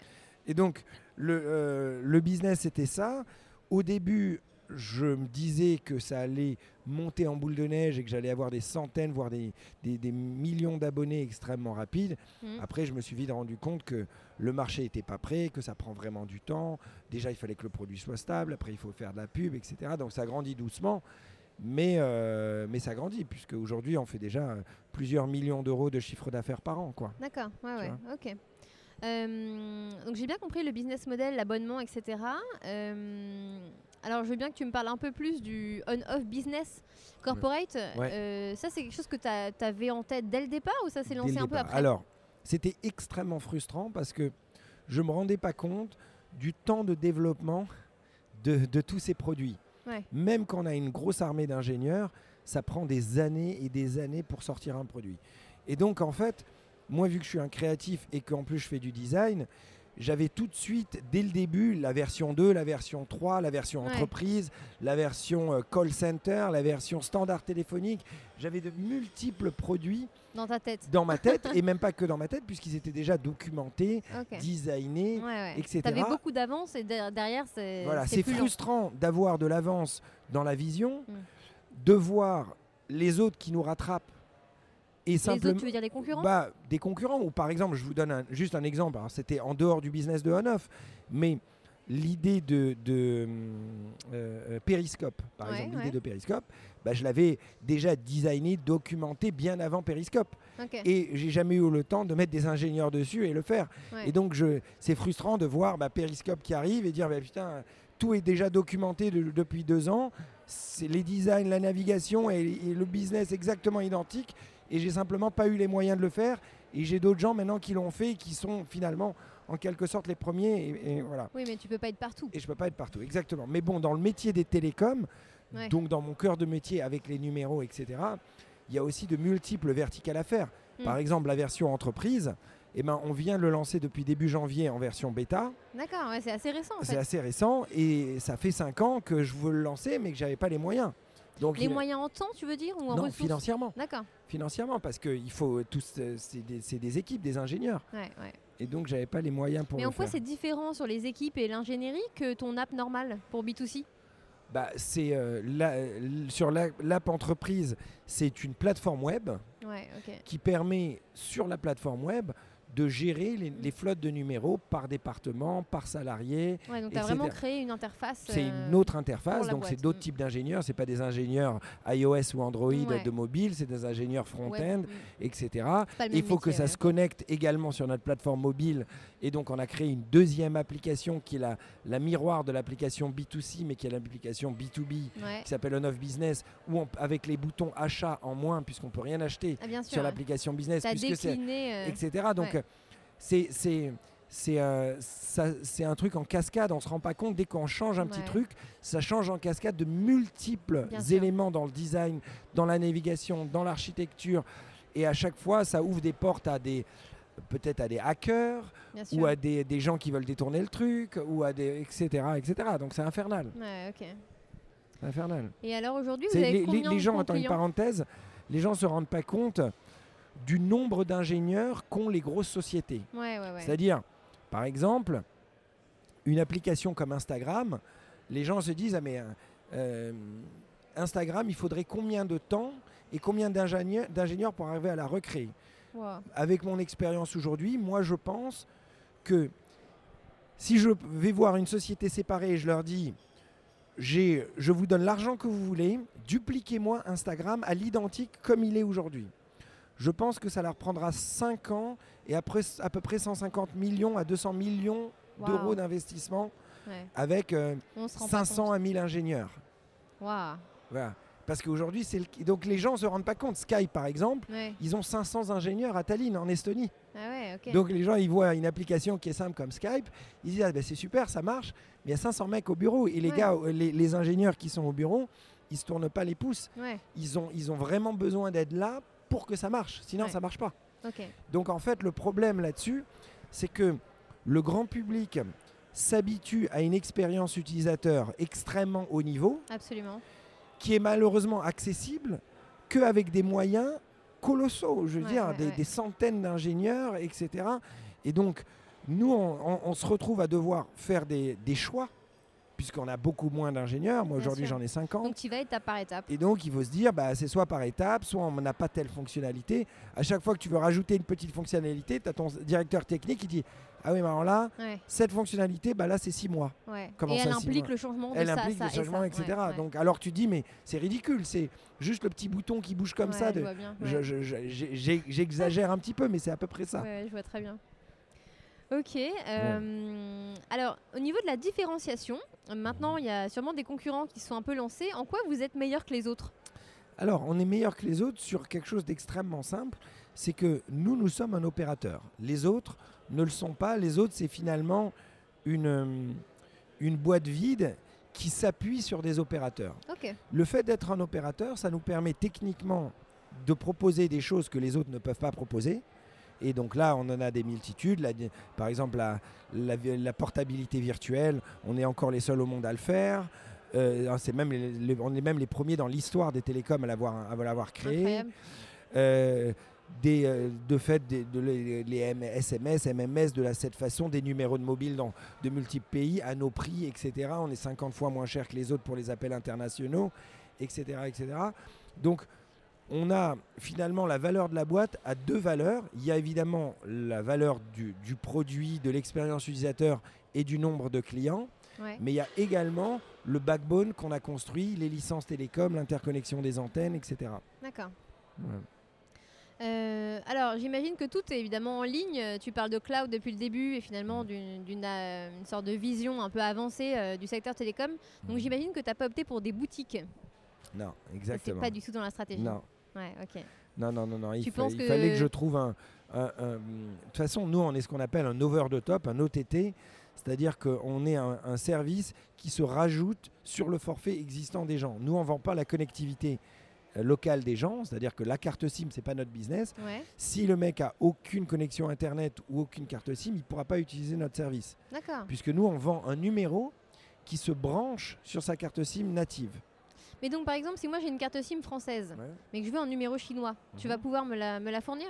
Et donc, le, euh, le business, c'était ça. Au début, je me disais que ça allait monter en boule de neige et que j'allais avoir des centaines, voire des, des- des millions d'abonnés extrêmement rapides. Mhm. Après, je me suis vite rendu compte que le marché n'était pas prêt, que ça prend vraiment du temps. Déjà, il fallait que le produit soit stable. Après, il faut faire de la pub, etc. Donc, ça grandit doucement. Mais, euh, mais ça grandit, puisque aujourd'hui, on fait déjà plusieurs millions d'euros de chiffre d'affaires par an. D'accord, ouais, ouais, ok. Euh, donc j'ai bien compris le business model, l'abonnement, etc. Euh, alors je veux bien que tu me parles un peu plus du on-off business corporate. Ouais. Euh, ça c'est quelque chose que tu avais en tête dès le départ ou ça s'est lancé un peu après? Alors, c'était extrêmement frustrant parce que je ne me rendais pas compte du temps de développement de, de tous ces produits. Ouais. Même quand on a une grosse armée d'ingénieurs, ça prend des années et des années pour sortir un produit. Et donc, en fait, moi, vu que je suis un créatif et qu'en plus je fais du design, j'avais tout de suite, dès le début, la version 2, la version 3, la version Ouais. entreprise, la version euh, call center, la version standard téléphonique. J'avais de multiples produits Dans ta tête. dans ma tête, *laughs* et même pas que dans ma tête, puisqu'ils étaient déjà documentés, designés, Ouais, ouais. etc. T'avais beaucoup d'avance et der- derrière, c'est. Voilà, c'est frustrant d'avoir de l'avance dans la vision, Mm. de voir les autres qui nous rattrapent et Les simplement autres, tu veux dire les concurrents bah, des concurrents ou par exemple, je vous donne un- juste un exemple. Alors, c'était en dehors du business de on-off, mais l'idée de, de, euh, euh, Periscope, par Ouais, exemple, ouais. l'idée de Periscope, bah, je l'avais déjà designé, documenté bien avant Periscope. Ok. Et j'ai jamais eu le temps de mettre des ingénieurs dessus et le faire. Ouais. Et donc, c'est frustrant de voir bah, Periscope qui arrive et dire bah, putain, tout est déjà documenté de- depuis deux ans. C'est les designs, la navigation et, et le business exactement identiques. Et j'ai simplement pas eu les moyens de le faire. Et j'ai d'autres gens maintenant qui l'ont fait et qui sont finalement en quelque sorte les premiers. Et, et voilà. Oui, mais tu peux pas être partout. Et je peux pas être partout, exactement. Mais bon, dans le métier des télécoms, Ouais. donc dans mon cœur de métier avec les numéros, etc., il y a aussi de multiples verticales à faire. Mm. Par exemple, la version entreprise, eh ben, on vient de le lancer depuis début janvier en version bêta. D'accord, ouais, c'est assez récent en C'est assez récent et ça fait 5 ans que je veux le lancer, mais que j'avais pas les moyens. Donc, Les il- moyens en temps, tu veux dire ou en non, ressources? financièrement. D'accord. Financièrement, parce qu'il faut tous, euh, c'est des, équipes, des ingénieurs. Ouais, ouais. Et donc, j'avais pas les moyens pour Mais en quoi c'est différent sur les équipes et l'ingénierie que ton app normale pour B2C Bah, c'est euh, la- sur la- l'app entreprise, c'est une plateforme web Ouais, qui permet sur la plateforme web de gérer les, les flottes de numéros par département, par salarié. Ouais, donc tu as vraiment créé une interface. C'est euh, une autre interface, donc c'est d'autres types d'ingénieurs. C'est pas des ingénieurs iOS ou Android Ouais. de mobile, c'est des ingénieurs front-end, Mm. etc. Il faut que ça se connecte également sur notre plateforme mobile. Et donc, on a créé une deuxième application qui est la, la miroir de l'application B2C, mais qui est l'application B2B, Ouais. qui s'appelle On-Off Business, où on- avec les boutons achat en moins, puisqu'on peut rien acheter Ah, bien sûr. sur l'application business, puisque décliné. euh, etc. Donc, ouais. c'est c'est euh, un truc en cascade. On se rend pas compte dès qu'on change un petit truc, ça change en cascade de multiples Bien sûr. éléments dans le design, dans la navigation, dans l'architecture, et à chaque fois, ça ouvre des portes à des peut-être à des hackers ou à des, des gens qui veulent détourner le truc ou à des etc etc. Donc c'est infernal, Ouais, ok. Infernal. Et alors aujourd'hui, vous avez les, les- combien les de gens, attends une parenthèse, les gens se rendent pas compte du nombre d'ingénieurs qu'ont les grosses sociétés. Ouais, ouais, ouais. C'est-à-dire, par exemple, une application comme Instagram, les gens se disent, ah mais euh, euh, Instagram, il faudrait combien de temps et combien d'ingénieurs pour arriver à la recréer? Wow. Avec mon expérience aujourd'hui, moi je pense que si je vais voir une société séparée et je leur dis, j'ai, je vous donne l'argent que vous voulez, dupliquez-moi Instagram à l'identique comme il est aujourd'hui. Je pense que ça leur prendra 5 ans et après à peu près 150 millions à 200 millions Wow. d'euros d'investissement Ouais. avec euh, On se rend pas 500 compte. à 1000 ingénieurs. Voilà. Parce qu'aujourd'hui, c'est le... donc les gens ne se rendent pas compte. Skype, par exemple, Ouais. ils ont 500 ingénieurs à Tallinn, en Estonie. Ah ouais. Donc les gens, ils voient une application qui est simple comme Skype, ils disent ah, ben, c'est super, ça marche, mais il y a 500 mecs au bureau et les Ouais. gars, euh, les, les ingénieurs qui sont au bureau, ils se tournent pas les pouces. Ils ont, ils ont vraiment besoin d'être là pour que ça marche, sinon ça marche pas. Donc en fait, le problème là-dessus, c'est que le grand public s'habitue à une expérience utilisateur extrêmement haut niveau, Absolument. Qui est malheureusement accessible qu'avec des moyens colossaux, je veux Ouais, dire, ouais, des, ouais. des centaines d'ingénieurs, etc. Et donc, nous, on, on- on se retrouve à devoir faire des, des choix, puisqu'on a beaucoup moins d'ingénieurs. Moi, aujourd'hui, j'en ai 50. Donc tu vas étape par étape. Et donc, il faut se dire, bah, c'est soit par étape, soit on n'a pas telle fonctionnalité. À chaque fois que tu veux rajouter une petite fonctionnalité, tu as ton directeur technique qui dit, ah oui, mais alors là, Ouais, cette fonctionnalité, bah, là, c'est six mois. ouais. Comment et ça, elle implique mois le changement de Elle ça, implique ça le changement, etc. Ouais. Donc, alors tu dis, mais c'est ridicule, c'est juste le petit bouton qui bouge comme ça. je de- vois bien. je- je- J'exagère un petit peu, mais c'est à peu près ça. Je vois très bien. Ok. euh, Alors, au niveau de la différenciation, maintenant, il y a sûrement des concurrents qui sont un peu lancés. En quoi vous êtes meilleur que les autres? Alors, on est meilleur que les autres sur quelque chose d'extrêmement simple, c'est que nous, nous sommes un opérateur. Les autres ne le sont pas. Les autres, c'est finalement une, une boîte vide qui s'appuie sur des opérateurs. Le fait d'être un opérateur, ça nous permet techniquement de proposer des choses que les autres ne peuvent pas proposer. Et donc là, on en a des multitudes. La- par exemple, la, la- la portabilité virtuelle, on est encore les seuls au monde à le faire. Euh, même les- les- on est même les premiers dans l'histoire des télécoms à l'avoir, à l'avoir créé. Euh, des, euh, de fait des, de les, SMS, MMS de la, cette façon, des numéros de mobile dans de multiples pays à nos prix, etc. On est 50 fois moins cher que les autres pour les appels internationaux, etc. etc. Donc on a finalement la valeur de la boîte à deux valeurs. Il y a évidemment la valeur du, du produit, de l'expérience utilisateur et du nombre de clients, Ouais. mais il y a également le backbone qu'on a construit, les licences télécom, l'interconnexion des antennes, etc. D'accord. Euh, alors, j'imagine que tout est évidemment en ligne. Tu parles de cloud depuis le début et finalement d'une d'une, euh, sorte de vision un peu avancée euh, du secteur télécom. Donc, Mhm. j'imagine que tu n'as pas opté pour des boutiques. Non, Ça, C'est exactement. pas du tout dans la stratégie. Non, Ouais, ok. non, non, non, non. Il, Tu fa- penses il que- fallait que je trouve un. De toute façon, nous, on est ce qu'on appelle un over the top, un OTT, c'est-à-dire qu'on est un, un service qui se rajoute sur le forfait existant des gens. Nous, on ne vend pas la connectivité locale des gens, c'est-à-dire que la carte SIM, c'est pas notre business. Ouais, Si le mec a aucune connexion Internet ou aucune carte SIM, il ne pourra pas utiliser notre service. d'accord. Puisque nous, on vend un numéro qui se branche sur sa carte SIM native. Mais donc, par exemple, si moi j'ai une carte SIM française, mais que je veux un numéro chinois, tu Mhm. vas pouvoir me la, me la fournir?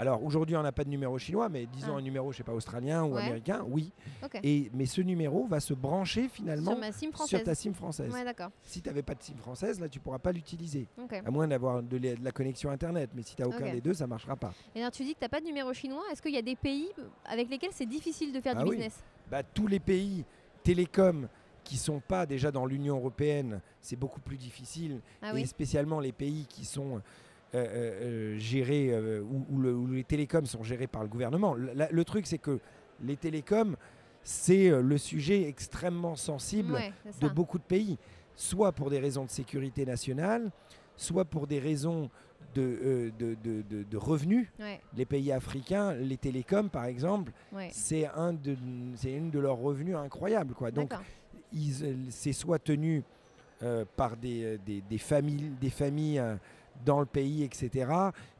Alors aujourd'hui, on n'a pas de numéro chinois, mais disons Ah. un numéro, je sais pas, australien ou Ouais. américain, oui. Et, mais ce numéro va se brancher finalement Sur ma SIM sur française. ta SIM française. Ouais. Si tu n'avais pas de SIM française, là, tu pourras pas l'utiliser. Ok. À moins d'avoir de, la- de la connexion Internet. Mais si tu n'as aucun des deux, ça marchera pas. Et alors, tu dis que tu n'as pas de numéro chinois. Est-ce qu'il y a des pays avec lesquels c'est difficile de faire Ah du oui. business? Bah, tous les pays télécoms qui sont pas déjà dans l'Union européenne, c'est beaucoup plus difficile. Ah et oui. spécialement les pays qui sont gérés, euh, où, où le- où les télécoms sont gérés par le gouvernement. Le, la- le truc, c'est que les télécoms, c'est euh, le sujet extrêmement sensible Ouais, de beaucoup de pays, soit pour des raisons de sécurité nationale, soit pour des raisons de, euh, de, de- revenus. Ouais, Les pays africains, les télécoms par exemple, ouais. c'est un une de leurs revenus incroyables. Quoi. Donc euh, c'est soit tenu euh, par des, euh, des, des familles, des familles euh, dans le pays, etc.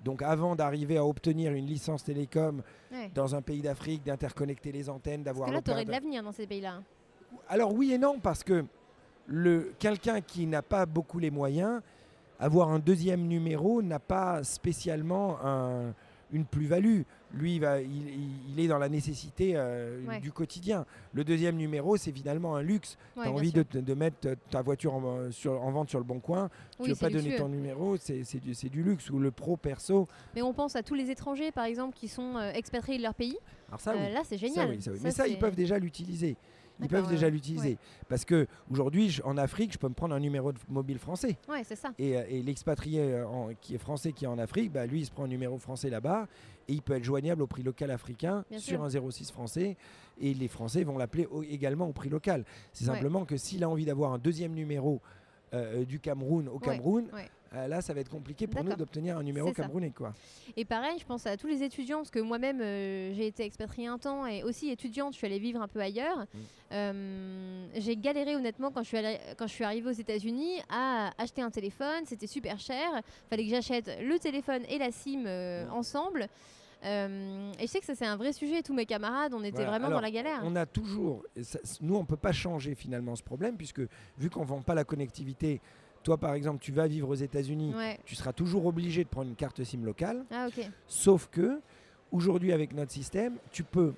Donc avant d'arriver à obtenir une licence télécom Ouais. dans un pays d'Afrique, d'interconnecter les antennes, Parce d'avoir que là, tu aurais de l'avenir dans ces pays-là. Alors oui et non, parce que le, quelqu'un qui n'a pas beaucoup les moyens, avoir un deuxième numéro n'a pas spécialement un- une plus-value. Lui, il, va- il- est dans la nécessité euh, Ouais. du quotidien. Le deuxième numéro, c'est finalement un luxe. Ouais, tu as envie de, de mettre euh, ta voiture en, sur- en vente sur le bon coin, Oui, tu veux pas donner ton numéro, c'est du, luxe. Ou le pro perso. Mais on pense à tous les étrangers, par exemple, qui sont euh, expatriés de leur pays. Alors ça, Euh, oui. là, c'est Ça, génial. oui, ça, oui. Ça, Mais ça, ils peuvent déjà l'utiliser. Ils peuvent déjà ouais. l'utiliser. Parce que aujourd'hui, en Afrique, je peux me prendre un numéro de mobile français. Ouais, c'est ça. Et, euh, et l'expatrié euh, qui est français qui est en Afrique, bah, lui, il se prend un numéro français là-bas et il peut être joignable au prix local africain Bien sur sûr. un 06 français. Et les Français vont l'appeler au- également au prix local. C'est simplement que s'il a envie d'avoir un deuxième numéro euh, du Cameroun au Cameroun. Euh, là, ça va être compliqué pour nous d'obtenir un numéro camerounais. Quoi. Et pareil, je pense à tous les étudiants, parce que moi-même, euh, j'ai été expatriée un temps et aussi étudiante, je suis allée vivre un peu ailleurs. Mm. Euh, j'ai galéré honnêtement quand je suis, allée- quand je suis arrivée aux États-Unis à acheter un téléphone, c'était super cher. fallait que j'achète le téléphone et la SIM Mm. ensemble. Euh, et je sais que ça c'est un vrai sujet, tous mes camarades, on était Voilà. vraiment Alors, dans la galère. On a toujours, ça- nous on peut pas changer finalement ce problème puisque vu qu'on vend pas la connectivité, toi par exemple tu vas vivre aux États-Unis, Ouais. tu seras toujours obligé de prendre une carte SIM locale. Ah. Sauf que aujourd'hui avec notre système, tu peux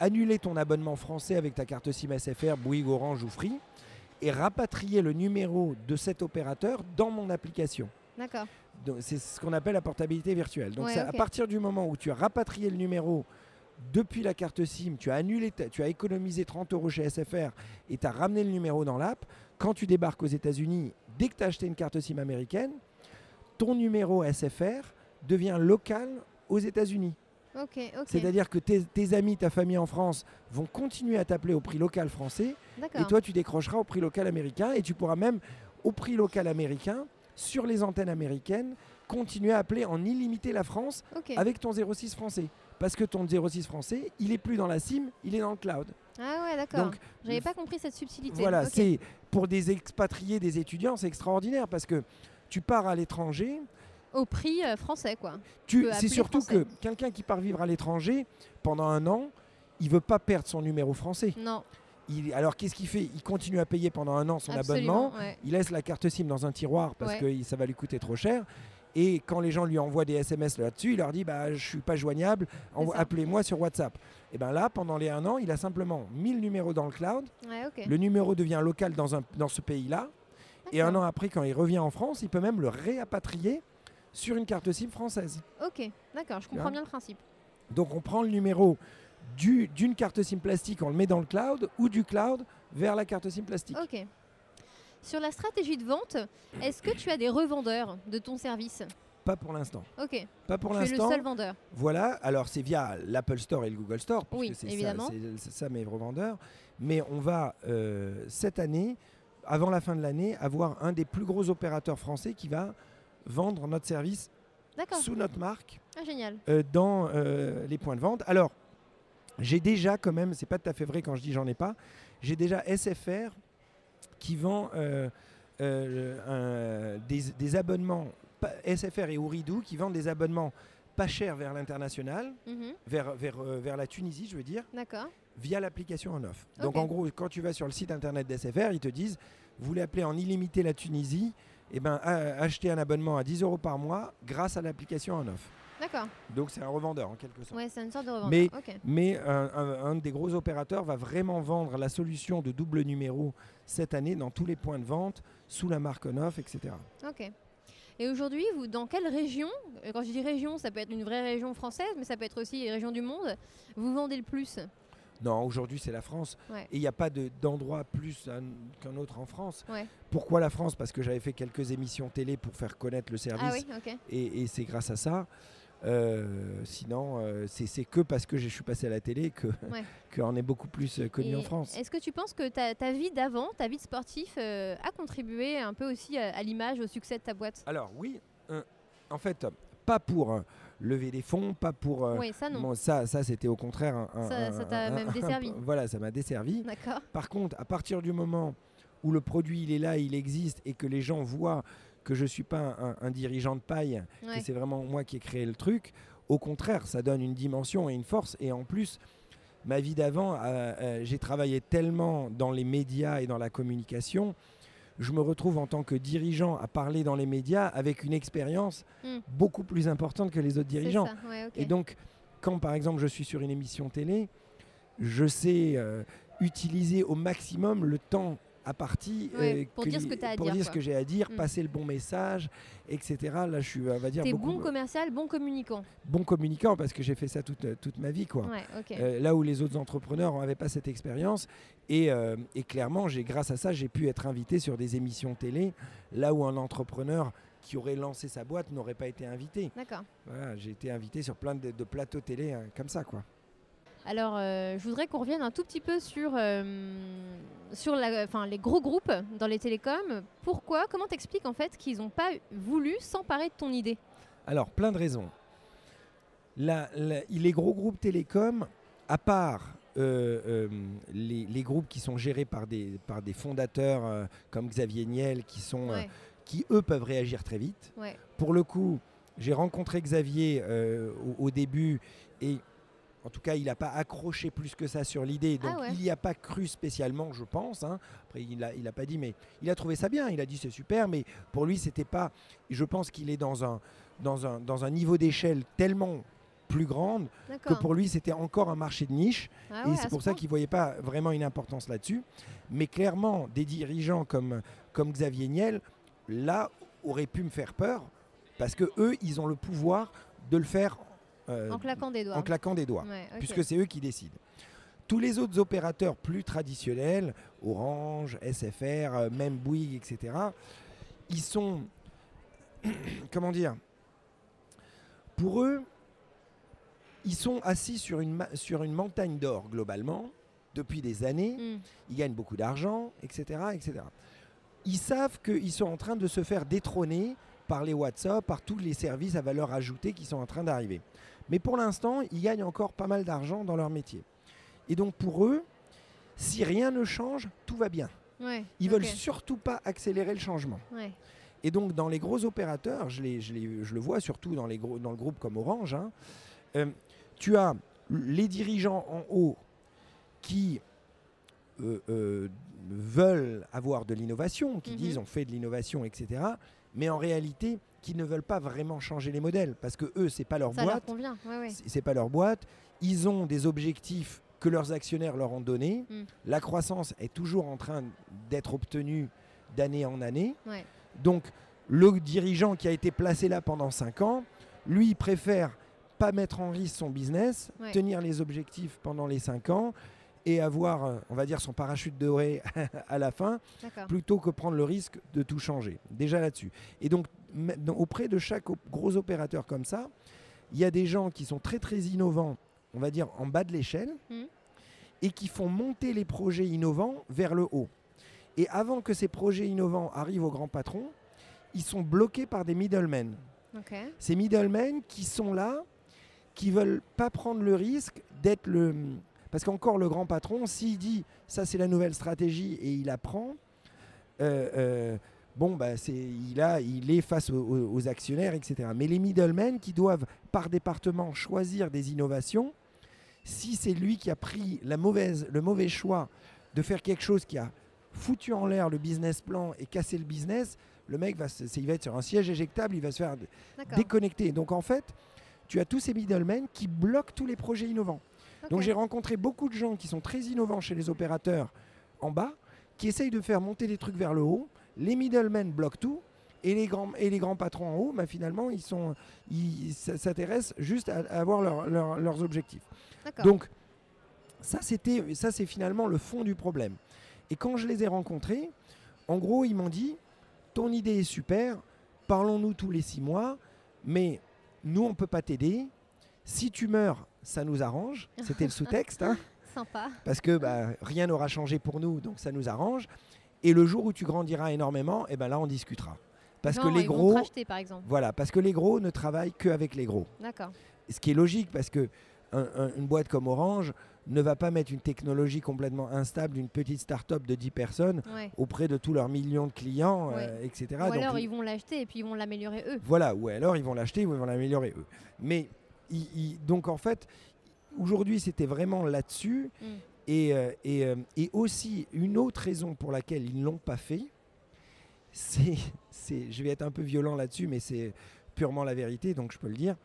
annuler ton abonnement français avec ta carte SIM SFR, Bouygues, Orange ou Free et rapatrier le numéro de cet opérateur dans mon application. D'accord. C'est ce qu'on appelle la portabilité virtuelle. Donc Ouais, à partir du moment où tu as rapatrié le numéro depuis la carte SIM, tu as annulé, tu as économisé 30 euros chez SFR et tu as ramené le numéro dans l'app. Quand tu débarques aux États-Unis, dès que tu as acheté une carte SIM américaine, ton numéro SFR devient local aux États-Unis. C'est-à-dire que tes, tes amis, ta famille en France vont continuer à t'appeler au prix local français et toi tu décrocheras au prix local américain et tu pourras même au prix local américain sur les antennes américaines continuer à appeler en illimité la France avec ton 06 français. Parce que ton 06 français, il est plus dans la SIM, il est dans le cloud. Ah ouais, d'accord. Donc J'avais pas compris cette subtilité. voilà, c'est pour des expatriés, des étudiants, c'est extraordinaire parce que tu pars à l'étranger, au prix euh, français quoi. c'est surtout français. que quelqu'un qui part vivre à l'étranger pendant un an, il veut pas perdre son numéro français. Non, Il- alors qu'est-ce qu'il fait? Il continue à payer pendant un an son absolument. abonnement. ouais. Il laisse la carte SIM dans un tiroir parce Ouais. que ça va lui coûter trop cher. Et quand les gens lui envoient des SMS là-dessus, il leur dit bah, Je suis pas joignable, appelez-moi sur WhatsApp. Et bien là, pendant les un an, il a simplement mis le numéro dans le cloud. Ouais. Le numéro devient local dans, un, dans ce pays-là. Et un an après, quand il revient en France, il peut même le réapatrier sur une carte SIM française. Ok, d'accord, je comprends bien le principe. Donc on prend le numéro du- d'une carte SIM plastique, on le met dans le cloud, ou du cloud vers la carte SIM plastique. Ok. Sur la stratégie de vente, est-ce que tu as des revendeurs de ton service? Pas pour l'instant. Ok, Pas pour tu es le l'instant. seul vendeur. Voilà, alors c'est via l'Apple Store et le Google Store, puisque Oui, c'est ça- évidemment. c'est c'est ça mes revendeurs. Mais on va euh, cette année, avant la fin de l'année, avoir un des plus gros opérateurs français qui va vendre notre service D'accord. sous notre marque Ah, génial. euh, dans euh, les points de vente. Alors, j'ai déjà quand même, c'est pas tout à fait vrai quand je dis j'en ai pas, j'ai déjà SFR qui vend euh, euh, un- des, des abonnements, SFR et Ouridou qui vendent des abonnements pas chers vers l'international, Mhm, vers, vers, euh, vers la Tunisie, je veux dire, via l'application en off. Donc en gros, quand tu vas sur le site internet d'SFR, ils te disent, vous voulez appeler en illimité la Tunisie, et ben, a- achetez un abonnement à 10 euros par mois grâce à l'application en off. D'accord. Donc c'est un revendeur en quelque sorte. Ouais, c'est une sorte de revendeur. Mais- un, un- un des gros opérateurs va vraiment vendre la solution de double numéro cette année dans tous les points de vente, sous la marque on-off, etc. Ok. Et aujourd'hui, vous, dans quelle région euh, Quand je dis région, ça peut être une vraie région française, mais ça peut être aussi les régions du monde. Vous vendez le plus? Non, aujourd'hui c'est la France. Ouais. Et il n'y a pas de- d'endroit plus un- qu'un autre en France. Ouais. Pourquoi la France? Parce que j'avais fait quelques émissions télé pour faire connaître le service. Ah oui, ok. Et, et c'est grâce à ça. Euh, sinon, euh, c'est que parce que je suis passé à la télé que Ouais. *laughs* qu'on est beaucoup plus euh, connu Et en France. Est-ce que tu penses que ta, ta vie d'avant, ta vie de sportif, euh, a contribué un peu aussi à, à l'image, au succès de ta boîte? Alors oui, en fait, pas pour lever des fonds, pas pour... euh, Oui, ça non. bon, ça, ça c'était au contraire un... Ça- t'a même un- desservi. *laughs* voilà, ça m'a desservi. D'accord. Par contre, à partir du moment où le produit il est là, il existe et que les gens voient que je suis pas un, un dirigeant de paille, Ouais. que c'est vraiment moi qui ai créé le truc, au contraire, ça donne une dimension et une force. Et en plus, ma vie d'avant, euh, euh, j'ai travaillé tellement dans les médias et dans la communication. Je me retrouve en tant que dirigeant à parler dans les médias avec une expérience Hmm. beaucoup plus importante que les autres dirigeants. ça, ouais, ok. Et donc, quand par exemple je suis sur une émission télé, je sais euh, utiliser au maximum le temps à partie Ouais, pour dire ce que t'as à pour dire, dire ce quoi. que j'ai à dire, Mm. passer le bon message, etc. Là, je suis, on va dire, T'es bon commercial, bon communicant. bon communicant parce que j'ai fait ça toute, toute ma vie, quoi. Ouais. Euh, là où les autres entrepreneurs n'avaient pas cette expérience. Et, euh, et clairement, j'ai, grâce à ça, j'ai pu être invité sur des émissions télé, là où un entrepreneur qui aurait lancé sa boîte n'aurait pas été invité. D'accord. Voilà, j'ai été invité sur plein de, de plateaux télé hein, comme ça, quoi. Alors, euh, je voudrais qu'on revienne un tout petit peu sur, euh, sur la, enfin, les gros groupes dans les télécoms. Pourquoi Comment t'expliques en fait qu'ils n'ont pas voulu s'emparer de ton idée? Alors, plein de raisons. La- la- les gros groupes télécoms, à part euh, euh, les, les groupes qui sont gérés par des, par des fondateurs euh, comme Xavier Niel, qui, sont, Ouais, qui eux peuvent réagir très vite. ouais. Pour le coup, j'ai rencontré Xavier au, au début et en tout cas, il n'a pas accroché plus que ça sur l'idée. Donc, Ah ouais. il n'y a pas cru spécialement, je pense. hein. Après, il n'a il a pas dit, mais il a trouvé ça bien. Il a dit c'est super, mais pour lui, c'était pas. Je pense qu'il est dans un, dans un, dans un niveau d'échelle tellement plus grande que pour lui, c'était encore un marché de niche. Ah et ouais, c'est pour ce ça qu'il ne voyait pas vraiment une importance là-dessus. Mais clairement, des dirigeants comme, comme Xavier Niel, là, auraient pu me faire peur parce que eux, ils ont le pouvoir de le faire euh, En claquant des doigts. en claquant des doigts, Ouais, ok. puisque c'est eux qui décident. Tous les autres opérateurs plus traditionnels, Orange, SFR, euh, même Bouygues, etc., ils sont, *coughs* comment dire, pour eux, ils sont assis sur une, ma- sur une montagne d'or globalement depuis des années Hmm. ils gagnent beaucoup d'argent, etc., etc. Ils savent qu'ils sont en train de se faire détrôner par les WhatsApp, par tous les services à valeur ajoutée qui sont en train d'arriver. Mais pour l'instant, ils gagnent encore pas mal d'argent dans leur métier. Et donc pour eux, si rien ne change, tout va bien. Ouais, Ils veulent surtout pas accélérer le changement. Ouais. Et donc, dans les gros opérateurs, je, les- je les- je le vois surtout dans, les gros, dans le groupe comme Orange, hein, euh, tu as les dirigeants en haut qui euh, euh, veulent avoir de l'innovation, qui Mhm. disent on fait de l'innovation, etc. Mais en réalité, qui ne veulent pas vraiment changer les modèles parce que eux, c'est pas leur Ça leur boîte, convient. Ouais, ouais. c'est pas leur boîte. Ils ont des objectifs que leurs actionnaires leur ont donnés. Mm. La croissance est toujours en train d'être obtenue d'année en année. Ouais. Donc, le dirigeant qui a été placé là pendant 5 ans, lui, il préfère pas mettre en risque son business, tenir les objectifs pendant les 5 ans et avoir, euh, on va dire, son parachute doré *laughs* à la fin, plutôt que prendre le risque de tout changer. Déjà là-dessus. Et donc, auprès de chaque gros opérateur comme ça, il y a des gens qui sont très très innovants, on va dire en bas de l'échelle, Mhm. et qui font monter les projets innovants vers le haut. Et avant que ces projets innovants arrivent aux grands patrons, ils sont bloqués par des middlemen. Ces middlemen qui sont là, qui veulent pas prendre le risque d'être le... Parce qu'encore le grand patron, s'il dit ça c'est la nouvelle stratégie et il apprend, euh, euh, bon bah c'est il a il est face aux, actionnaires etc. Mais les middlemen qui doivent par département choisir des innovations, si c'est lui qui a pris la mauvaise le mauvais choix de faire quelque chose qui a foutu en l'air le business plan et cassé le business, le mec va se- il va être sur un siège éjectable, il va se faire D'accord. déconnecté. Donc en fait, tu as tous ces middlemen qui bloquent tous les projets innovants. Donc j'ai rencontré beaucoup de gens qui sont très innovants chez les opérateurs en bas, qui essayent de faire monter des trucs vers le haut. Les middlemen bloquent tout. Et les, grands, et les grands patrons en haut, bah, finalement, ils sont- ils s'intéressent juste à, à avoir leur- leur- leurs objectifs. Donc, ça, c'est finalement le fond du problème. Et quand je les ai rencontrés, en gros, ils m'ont dit Ton idée est super, parlons-nous tous les six mois, mais nous, on ne peut pas t'aider. Si tu meurs, ça nous arrange. *laughs* C'était le sous-texte, hein, Sympa. parce que bah, rien n'aura changé pour nous, donc ça nous arrange. Et le jour où tu grandiras énormément, et ben là, on discutera. Parce Genre, que les gros, racheter, par exemple. voilà, parce que les gros ne travaillent qu'avec les gros. D'accord. Ce qui est logique parce que un- un- une boîte comme Orange ne va pas mettre une technologie complètement instable d'une petite start-up de 10 personnes Ouais. auprès de tous leurs millions de clients, euh, etc. Ou alors ils- ils vont l'acheter et puis ils vont l'améliorer eux. Voilà, ou alors ils vont l'acheter ou ils vont l'améliorer eux. Mais donc en fait, aujourd'hui c'était vraiment là-dessus. Mm. Et, euh, et, euh, et aussi, une autre raison pour laquelle ils ne l'ont pas fait, c'est, c'est, je vais être un peu violent là-dessus, mais c'est purement la vérité, donc je peux le dire,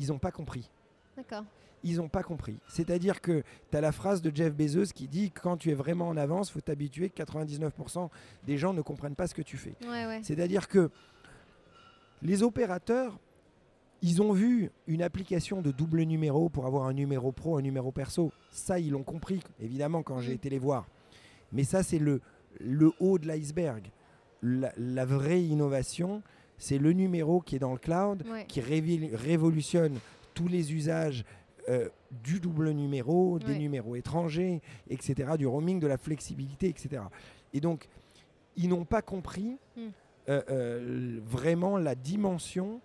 ils n'ont pas compris. D'accord. Ils n'ont pas compris. C'est-à-dire que tu as la phrase de Jeff Bezos qui dit quand tu es vraiment en avance, faut t'habituer que 99% des gens ne comprennent pas ce que tu fais. Ouais, ouais. C'est-à-dire que les opérateurs, ils ont vu une application de double numéro pour avoir un numéro pro, un numéro perso. Ça, ils l'ont compris, évidemment, quand j'ai Mm. été les voir. Mais ça, c'est le, le haut de l'iceberg. La, la vraie innovation, c'est le numéro qui est dans le cloud, Ouais. qui révolutionne tous les usages euh, du double numéro, des Ouais. numéros étrangers, etc., du roaming, de la flexibilité, etc. Et donc, ils n'ont pas compris Mm. euh, euh, vraiment la dimension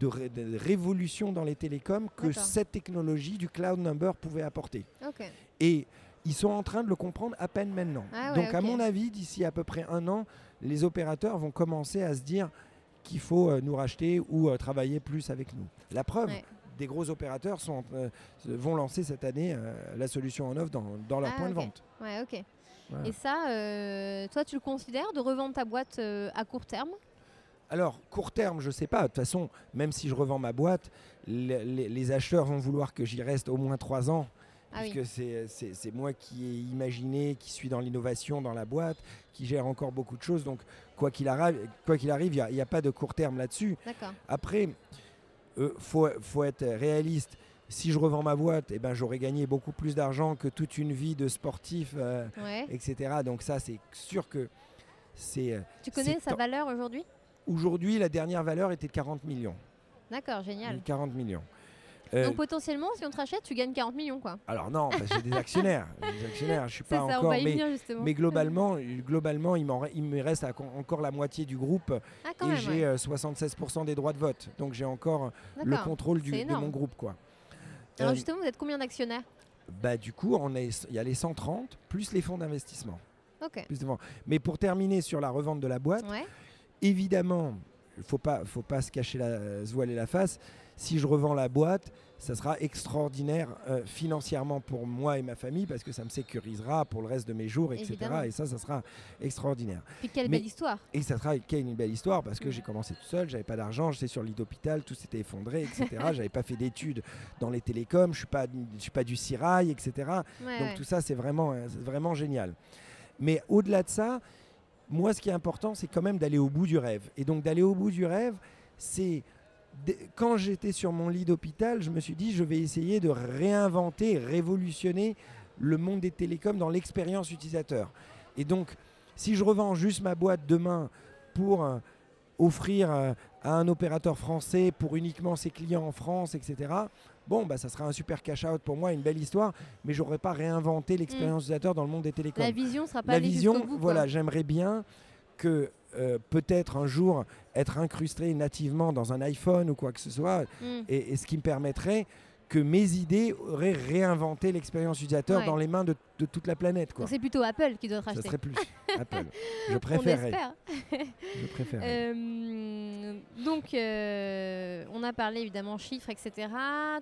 de, ré- de révolution dans les télécoms que cette technologie du cloud number pouvait apporter. Et ils sont en train de le comprendre à peine maintenant. Ah ouais, Donc à mon avis, d'ici à peu près un an, les opérateurs vont commencer à se dire qu'il faut euh, nous racheter ou euh, travailler plus avec nous. La preuve, Ouais. des gros opérateurs sont, euh, vont lancer cette année la solution en offre dans, dans leur Ah, point de vente. Ouais, ok. Voilà. Et ça, toi, tu le considères de revendre ta boîte à court terme? Alors, court terme, je sais pas. De toute façon, même si je revends ma boîte, les, les- les acheteurs vont vouloir que j'y reste au moins trois ans. Ah oui. puisque c'est- c'est moi qui ai imaginé, qui suis dans l'innovation dans la boîte, qui gère encore beaucoup de choses. Donc, quoi qu'il arrive, quoi qu'il arrive, il n'y a, pas de court terme là-dessus. D'accord. Après, il faut, faut être réaliste. Si je revends ma boîte, eh ben, j'aurais gagné beaucoup plus d'argent que toute une vie de sportif, euh, Ouais. etc. Donc ça, c'est sûr que c'est... euh, Tu connais sa valeur aujourd'hui? Aujourd'hui, la dernière valeur était de 40 millions. D'accord, génial. 40 millions. Euh, Donc potentiellement, si on te rachète, tu gagnes 40 millions, quoi. alors non, que j'ai des actionnaires. Des actionnaires, je suis *laughs* pas ça, on encore... va y mais, venir justement. mais globalement, globalement il, me reste à- encore la moitié du groupe ah, et même, j'ai ouais. euh, 76% des droits de vote. Donc j'ai encore le contrôle du, de mon groupe. Quoi. Alors Euh, justement, vous êtes combien d'actionnaires? Bah, du coup, on est- il y a les 130 plus les fonds d'investissement. Ok. plus de fonds. Mais pour terminer sur la revente de la boîte, Ouais. Évidemment, il faut pas, faut pas se cacher la, se voiler la face. si je revends la boîte, ça sera extraordinaire euh, financièrement pour moi et ma famille parce que ça me sécurisera pour le reste de mes jours, etc. Évidemment. Et ça, ça sera extraordinaire. Puis quelle Mais- belle histoire. Et ça sera quelle une belle histoire parce que Mm. j'ai commencé tout seul, j'avais pas d'argent, j'étais sur le lit d'hôpital, tout s'était effondré, etc. *laughs* j'avais pas fait d'études dans les télécoms, je suis pas, je suis pas du CIRAI, etc. Ouais, Donc ouais. tout ça, c'est vraiment, euh, c'est vraiment génial. Mais au-delà de ça, moi, ce qui est important, c'est quand même d'aller au bout du rêve. Et donc d'aller au bout du rêve, c'est quand j'étais sur mon lit d'hôpital, je me suis dit, je vais essayer de réinventer, révolutionner le monde des télécoms dans l'expérience utilisateur. Et donc, si je revends juste ma boîte demain pour euh, offrir euh, à un opérateur français pour uniquement ses clients en France, etc. Bon, bah, ça sera un super cash-out pour moi, une belle histoire, mais j'aurais pas réinventé l'expérience utilisateur dans le monde des télécoms. La vision sera pas La vision, bout, voilà, j'aimerais bien que euh, peut-être un jour être incrusté nativement dans un iPhone ou quoi que ce soit, Mm. et, et ce qui me permettrait que mes idées auraient réinventé l'expérience utilisateur Ouais. dans les mains de, de toute la planète. Quoi. C'est plutôt Apple qui doit te Ça racheter. serait plus *laughs* Apple. Je préférerais. Je préférerais. Euh, donc, euh, on a parlé évidemment chiffres, etc.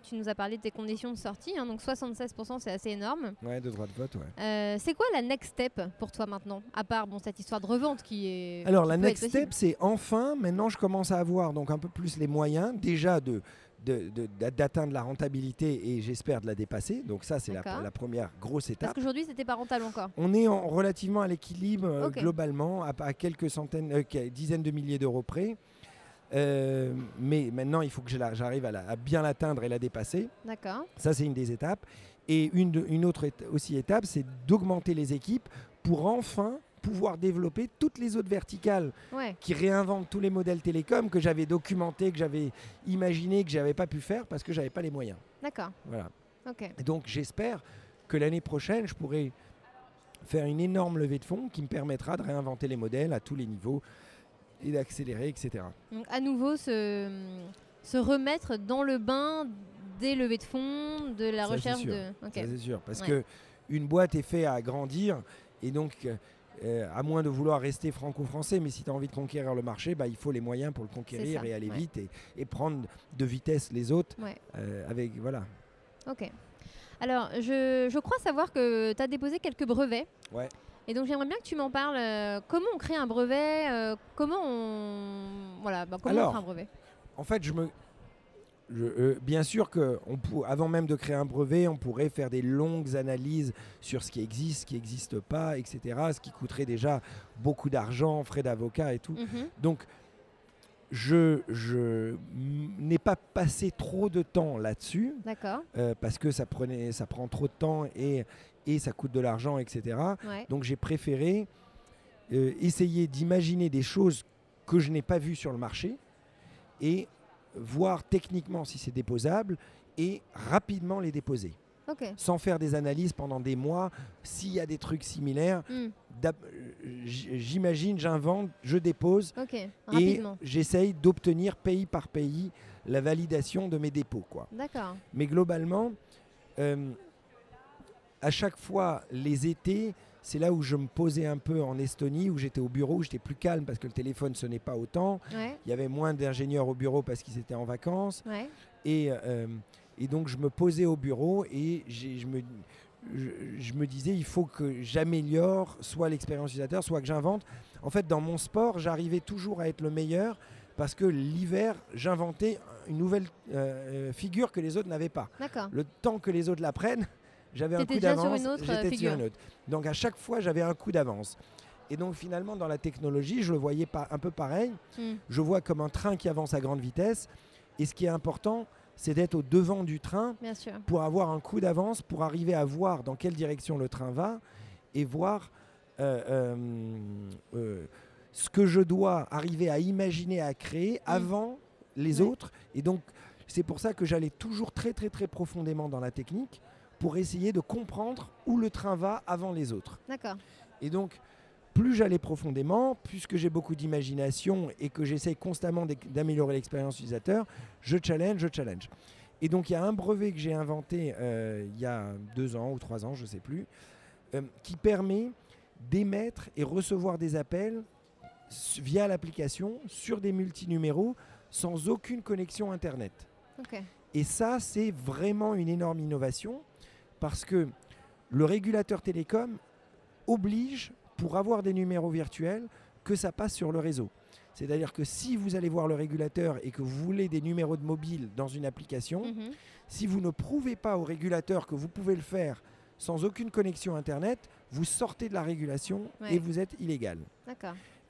Tu nous as parlé de tes conditions de sortie. hein, donc 76%, c'est assez énorme. Ouais, de droit de vote, ouais. Euh, c'est quoi la next step pour toi maintenant À part bon, cette histoire de revente qui est. Alors qui la next step, c'est enfin, maintenant je commence à avoir donc un peu plus les moyens déjà de d'atteindre la rentabilité et j'espère de la dépasser. Donc ça, c'est la, première grosse Parce étape. qu'aujourd'hui, c'était pas rentable encore. On est en, relativement à l'équilibre euh, globalement, à, à quelques centaines, euh, dizaines de milliers d'euros près. Euh, mais maintenant, il faut que j'arrive à, la- à bien l'atteindre et la dépasser. D'accord. Ça, c'est une des étapes. Et une, de- une autre éta- aussi étape, c'est d'augmenter les équipes pour enfin pouvoir développer toutes les autres verticales Ouais. qui réinventent tous les modèles télécoms que j'avais documentés, que j'avais imaginés, que j'avais pas pu faire parce que j'avais pas les moyens. D'accord. Voilà. Ok. Et donc j'espère que l'année prochaine, je pourrai faire une énorme levée de fonds qui me permettra de réinventer les modèles à tous les niveaux et d'accélérer, etc. Donc à nouveau se, se remettre dans le bain des levées de fonds, de la Ça, recherche sûr. de. Ok. Ça, c'est sûr. Parce Ouais. que une boîte est faite à grandir et donc. Euh, à moins de vouloir rester franco-français, mais si tu as envie de conquérir le marché, bah, il faut les moyens pour le conquérir ça, et aller ouais. vite et, et prendre de vitesse les autres. Ouais. euh, avec voilà. Ok. Alors, je, je crois savoir que tu as déposé quelques brevets. Ouais. Et donc, j'aimerais bien que tu m'en parles. euh, comment on crée un brevet Comment on. Voilà, bah, comment on crée un brevet? En fait, je me. Je- euh, bien sûr que on pour- avant même de créer un brevet, on pourrait faire des longues analyses sur ce qui existe, ce qui n'existe pas, etc. Ce qui coûterait déjà beaucoup d'argent, frais d'avocat et tout. Mhm. Donc, je, n'ai pas passé trop de temps là-dessus D'accord. euh, parce que ça, prenait, ça prend trop de temps et, et ça coûte de l'argent, etc. Ouais. Donc j'ai préféré euh, essayer d'imaginer des choses que je n'ai pas vues sur le marché et voir techniquement si c'est déposable et rapidement les déposer. Sans faire des analyses pendant des mois, s'il y a des trucs similaires, Hmm. j'imagine, j'invente, je dépose et j'essaye d'obtenir pays par pays la validation de mes dépôts. Quoi. Mais globalement, euh, à chaque fois, les étés, c'est là où je me posais un peu en Estonie, où j'étais au bureau, où j'étais plus calme parce que le téléphone sonnait pas autant. Ouais. Il y avait moins d'ingénieurs au bureau parce qu'ils étaient en vacances. Ouais. Et, euh, et donc, je me posais au bureau et je me, je, je me disais, il faut que j'améliore soit l'expérience utilisateur, soit que j'invente. En fait, dans mon sport, j'arrivais toujours à être le meilleur parce que l'hiver, j'inventais une nouvelle euh, figure que les autres n'avaient pas. Le temps que les autres l'apprennent, j'avais un coup d'avance. euh, J'étais sur une autre. Donc à chaque fois, j'avais un coup d'avance. Et donc finalement, dans la technologie, je le voyais pas un peu pareil. Hmm. Je vois comme un train qui avance à grande vitesse. Et ce qui est important, c'est d'être au devant du train Bien sûr. pour avoir un coup d'avance, pour arriver à voir dans quelle direction le train va et voir euh, euh, euh, ce que je dois arriver à imaginer, à créer avant les autres. Et donc, c'est pour ça que j'allais toujours très, très, très profondément dans la technique pour essayer de comprendre où le train va avant les autres. D'accord. Et donc, plus j'allais profondément, puisque j'ai beaucoup d'imagination et que j'essaye constamment d'améliorer l'expérience utilisateur, je challenge, je challenge. Et donc, il y a un brevet que j'ai inventé euh, il y a deux ans ou trois ans, je ne sais plus, euh, qui permet d'émettre et recevoir des appels via l'application sur des multinuméros sans aucune connexion Internet. Ok. Et ça, c'est vraiment une énorme innovation parce que le régulateur télécom oblige, pour avoir des numéros virtuels, que ça passe sur le réseau. C'est-à-dire que si vous allez voir le régulateur et que vous voulez des numéros de mobile dans une application, Mhm. si vous ne prouvez pas au régulateur que vous pouvez le faire sans aucune connexion Internet, vous sortez de la régulation Ouais. et vous êtes illégal.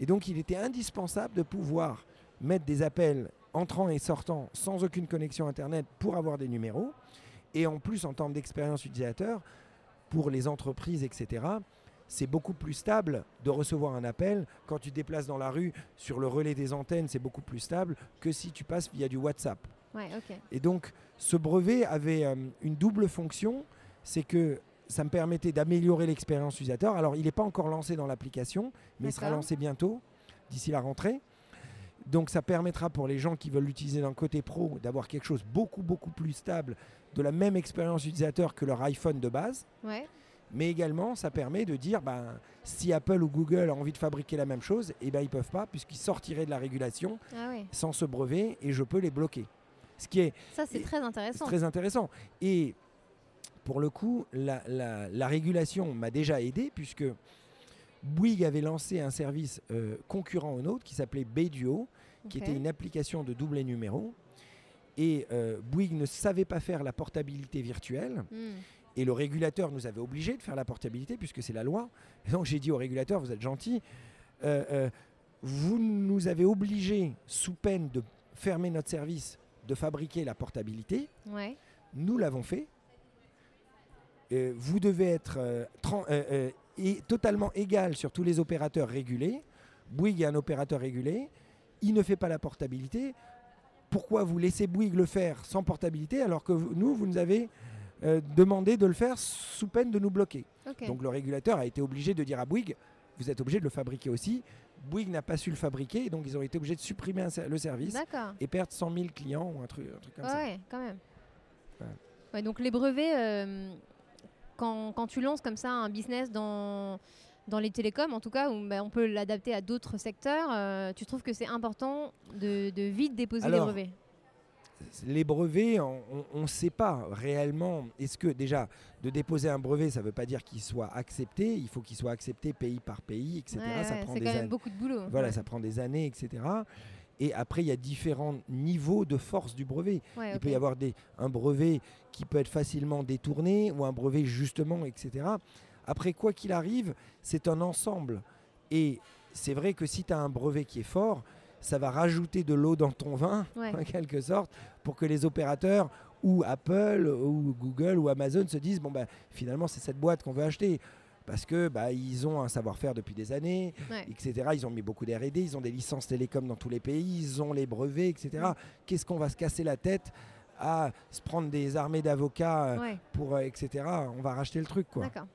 Et donc il était indispensable de pouvoir mettre des appels entrant et sortant sans aucune connexion Internet pour avoir des numéros. Et en plus, en termes d'expérience utilisateur, pour les entreprises, etc., c'est beaucoup plus stable de recevoir un appel. Quand tu te déplaces dans la rue, sur le relais des antennes, c'est beaucoup plus stable que si tu passes via du WhatsApp. Ouais. Et donc, ce brevet avait euh, une double fonction, c'est que ça me permettait d'améliorer l'expérience utilisateur. Alors, il n'est pas encore lancé dans l'application, mais il sera lancé bientôt, d'ici la rentrée. Donc, ça permettra pour les gens qui veulent l'utiliser d'un côté pro d'avoir quelque chose beaucoup, beaucoup plus stable, de la même expérience utilisateur que leur iPhone de base. Ouais. Mais également, ça permet de dire, ben, si Apple ou Google a envie de fabriquer la même chose, eh ben, ils ne peuvent pas, puisqu'ils sortiraient de la régulation Ah sans ce brevet, et je peux les bloquer. Ce qui est Ça, c'est très intéressant. très intéressant. Et pour le coup, la, la- la régulation m'a déjà aidé puisque Bouygues avait lancé un service euh, concurrent au nôtre qui s'appelait Bayduo, qui Ok. était une application de double numéro. Et euh, Bouygues ne savait pas faire la portabilité virtuelle. Hmm. Et le régulateur nous avait obligés de faire la portabilité puisque c'est la loi. Et donc j'ai dit au régulateur, vous êtes gentil, euh, vous nous avez obligés, sous peine de fermer notre service, de fabriquer la portabilité. Ouais. Nous l'avons fait. Euh, vous devez être euh, euh, et totalement égal sur tous les opérateurs régulés. Bouygues est un opérateur régulé. Il ne fait pas la portabilité. Pourquoi vous laissez Bouygues le faire sans portabilité alors que nous, vous nous avez euh, demandé de le faire sous peine de nous bloquer? Donc le régulateur a été obligé de dire à Bouygues, vous êtes obligé de le fabriquer aussi. Bouygues n'a pas su le fabriquer, et donc ils ont été obligés de supprimer le service et perdre 100 000 clients ou un truc, un truc comme ça. Ouais, quand même. Ouais. Ouais, donc les brevets, euh, quand, quand tu lances comme ça un business dans, dans les télécoms, en tout cas, où bah, on peut l'adapter à d'autres secteurs, euh, tu trouves que c'est important de, de vite déposer Alors, les brevets? Les brevets, on ne sait pas réellement. Est-ce que déjà, de déposer un brevet, ça ne veut pas dire qu'il soit accepté. Il faut qu'il soit accepté pays par pays, etc. Ouais, ça ouais, prend des quand même beaucoup de boulot. Voilà, ouais. ça prend des années, etc. Et après, il y a différents niveaux de force du brevet. Ouais, Il peut y avoir des, un brevet qui peut être facilement détourné ou un brevet justement, etc. Après, quoi qu'il arrive, c'est un ensemble. Et c'est vrai que si tu as un brevet qui est fort, ça va rajouter de l'eau dans ton vin, Ouais. *laughs* en quelque sorte, pour que les opérateurs ou Apple ou Google ou Amazon se disent, bon, bah, finalement, c'est cette boîte qu'on veut acheter. Parce que bah, ils ont un savoir-faire depuis des années, Ouais. etc. Ils ont mis beaucoup d'R&D, ils ont des licences télécom dans tous les pays, ils ont les brevets, etc. Mm. Qu'est-ce qu'on va se casser la tête à se prendre des armées d'avocats, euh, Ouais, pour, euh, etc. On va racheter le truc, quoi. d'accord.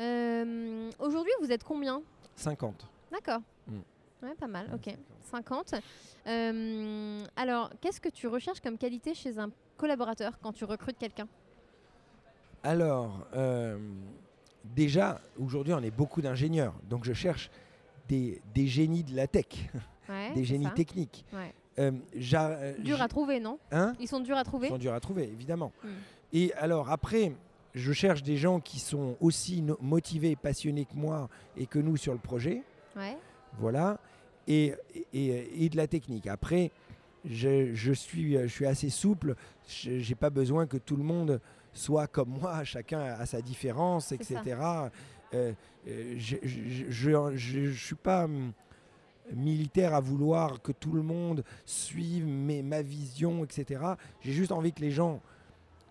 Euh, Aujourd'hui, vous êtes combien? 50. D'accord. Mm. Ouais, pas mal, ok. 50. 50. Euh, alors, qu'est-ce que tu recherches comme qualité chez un collaborateur quand tu recrutes quelqu'un? Alors, euh, déjà, aujourd'hui, on est beaucoup d'ingénieurs. Donc, je cherche des, des génies de la tech, *laughs* Ouais, des génies ça. techniques. Ouais. Euh, euh, Dur j'- à trouver, non? Hein? Ils sont durs à trouver? Ils sont durs à trouver, évidemment. Mm. Et alors, après, je cherche des gens qui sont aussi no- motivés, passionnés que moi et que nous sur le projet. Ouais. Voilà. Et, et, et de la technique. Après, je, je suis, je suis assez souple. Je n'ai pas besoin que tout le monde soit comme moi. Chacun a sa différence, etc. Euh, euh, je ne suis pas hum, militaire à vouloir que tout le monde suive mes- ma vision, etc. J'ai juste envie que les gens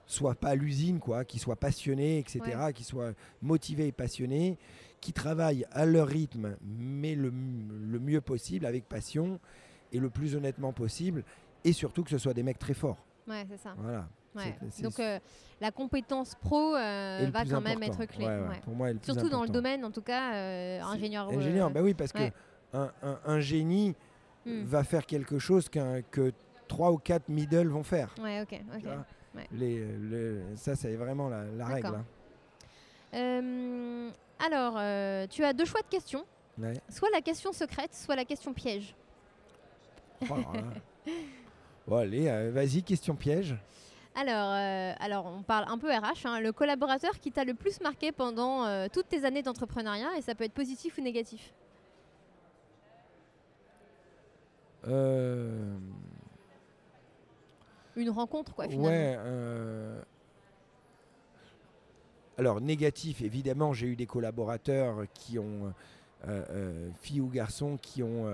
soient pas à l'usine, quoi, qu'ils soient passionnés, etc., qu'ils soient motivés et passionnés, qui travaillent à leur rythme, mais le, le mieux possible, avec passion et le plus honnêtement possible, et surtout que ce soit des mecs très forts. Ouais, c'est ça. Voilà. Ouais. Donc, euh, la compétence pro euh, va quand même être clé. Ouais, ouais. Pour moi, Surtout dans le domaine, en tout cas, euh, ingénieur. Ingénieur, bah oui, parce que un, un- un génie hmm. va faire quelque chose qu'un que trois ou quatre middle vont faire. Ouais, ok. Les- ça, c'est vraiment la, la règle. Hein. Alors, tu as deux choix de questions. Soit la question secrète, soit la question piège. Oh. *laughs* Bon, allez, vas-y, question piège. Alors, euh, alors, on parle un peu RH. hein. Le collaborateur qui t'a le plus marqué pendant euh, toutes tes années d'entrepreneuriat, et ça peut être positif ou négatif? Euh, Une rencontre, quoi, finalement. ouais. Alors, négatif, évidemment, j'ai eu des collaborateurs qui ont, filles ou garçons, qui ont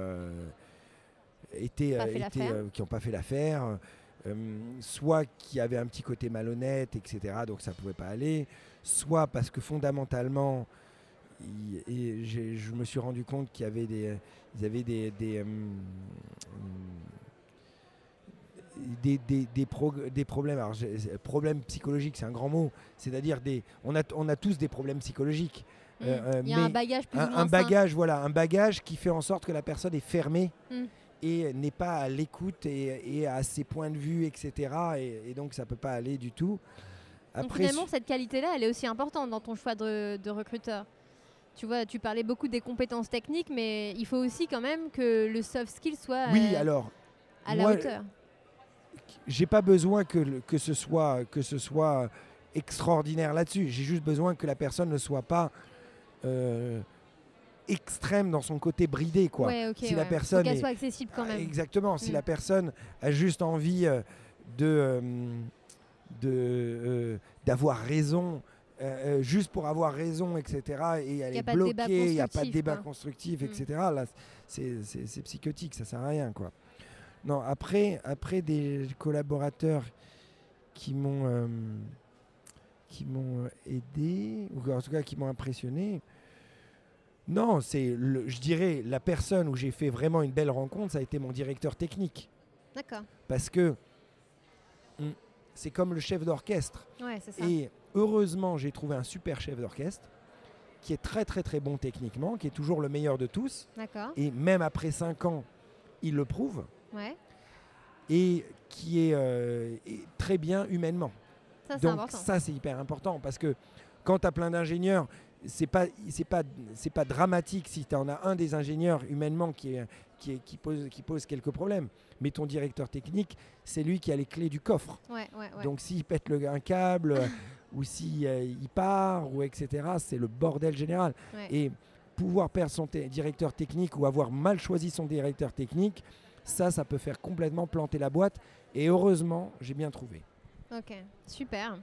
été, été, qui n'ont pas fait l'affaire, soit qui avaient un petit côté malhonnête, etc., donc ça pouvait pas aller, soit parce que fondamentalement, et je me suis rendu compte qu'il y avait des, ils avaient des, des, hum, hum, des, des- des prog- des problèmes. Alors, problèmes psychologiques, c'est un grand mot. C'est-à-dire des, on a, on a tous des problèmes psychologiques. Mm. Euh, euh, Il y a un mais bagage plus ou Un, moins un bagage, voilà, un bagage qui fait en sorte que la personne est fermée Mm. Et n'est pas à l'écoute et, et à ses points de vue, etc. Et, et donc ça peut pas aller du tout. Donc Après, finalement, cette qualité-là, elle est aussi importante dans ton choix de, de recruteur. Tu vois, tu parlais beaucoup des compétences techniques, mais il faut aussi quand même que le soft skill soit oui, euh, alors à moi, la hauteur. j'ai pas besoin que, que ce soit que ce soit extraordinaire là-dessus. J'ai juste besoin que la personne ne soit pas euh, extrême dans son côté bridé, quoi. Ouais, ok, Si la ouais. Personne qu'elle soit accessible quand même. Exactement. Si Mm. la personne a juste envie euh, de euh, de euh, d'avoir raison. juste pour avoir raison, etc. Et elle est bloquée, il n'y a pas de débat quoi. constructif, Mm. etc. Là, c'est- psychotique, ça sert à rien, quoi. Non, après, après des collaborateurs qui m'ont qui m'ont aidé, ou en tout cas qui m'ont impressionné. Non, c'est, je dirais, la personne où j'ai fait vraiment une belle rencontre, ça a été mon directeur technique. D'accord. Parce que hum, c'est comme le chef d'orchestre. Ouais, c'est ça. Et heureusement, j'ai trouvé un super chef d'orchestre qui est très très très bon techniquement, qui est toujours le meilleur de tous. D'accord. Et même après 5 ans, il le prouve. Ouais. Et qui est, euh, est très bien humainement. Ça, c'est Donc important. ça c'est hyper important parce que quand tu as plein d'ingénieurs, c'est pas c'est pas c'est pas dramatique si tu en as un des ingénieurs humainement qui est, qui, est- qui pose qui pose quelques problèmes, mais ton directeur technique, c'est lui qui a les clés du coffre. Ouais, ouais, ouais. Donc s'il pète le, un câble *laughs* ou si euh, il part ou etc., c'est le bordel général. Et pouvoir perdre son te- directeur technique ou avoir mal choisi son directeur technique, ça ça peut faire complètement planter la boîte et heureusement, j'ai bien trouvé. Ok, super.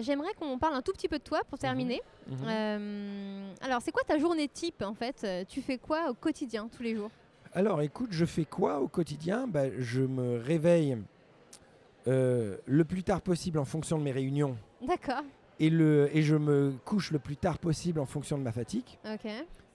J'aimerais qu'on parle un tout petit peu de toi pour terminer. Mhm. Euh, alors, c'est quoi ta journée type en fait? Euh, Tu fais quoi au quotidien, tous les jours? Alors écoute, je fais quoi au quotidien? Bah, Je me réveille euh, le plus tard possible en fonction de mes réunions D'accord. et, le, et je me couche le plus tard possible en fonction de ma fatigue. Ok.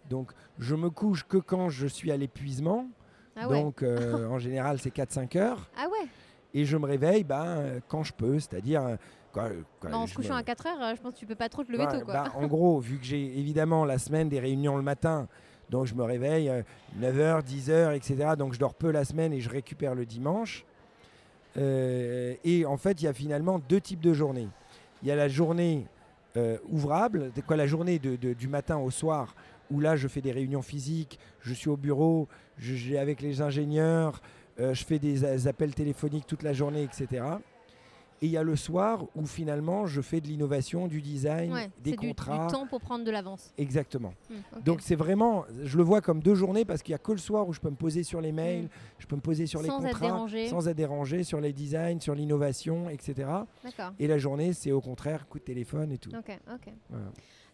Donc je me couche que quand je suis à l'épuisement. Ah ouais. Donc euh, en général c'est 4-5 heures. Ah ouais. Et je me réveille ben, quand je peux, c'est-à-dire... euh, en se couchant me- à 4 heures, euh, je pense que tu peux pas trop te lever tôt, quoi. bah, en *laughs* gros, vu que j'ai évidemment la semaine des réunions le matin, donc je me réveille 9h, 10h, etc. Donc je dors peu la semaine et je récupère le dimanche. Euh, et en fait, il y a finalement deux types de journées. Il y a la journée euh, ouvrable, c'est quoi la journée de- de- du matin au soir, où là je fais des réunions physiques, je suis au bureau, je, j'ai avec les ingénieurs, je fais des appels téléphoniques toute la journée, etc. Et il y a le soir où finalement je fais de l'innovation, du design, Ouais, des c'est du- contrats. Du, temps pour prendre de l'avance. Exactement. Hmm. Donc c'est vraiment, je le vois comme deux journées parce qu'il n'y a que le soir où je peux me poser sur les mails, Mm. je peux me poser sur les Sans être contrats, dérangé. sans être dérangé, sur les designs, sur l'innovation, etc. Et la journée, c'est au contraire coup de téléphone et tout. Ok, ok. Voilà.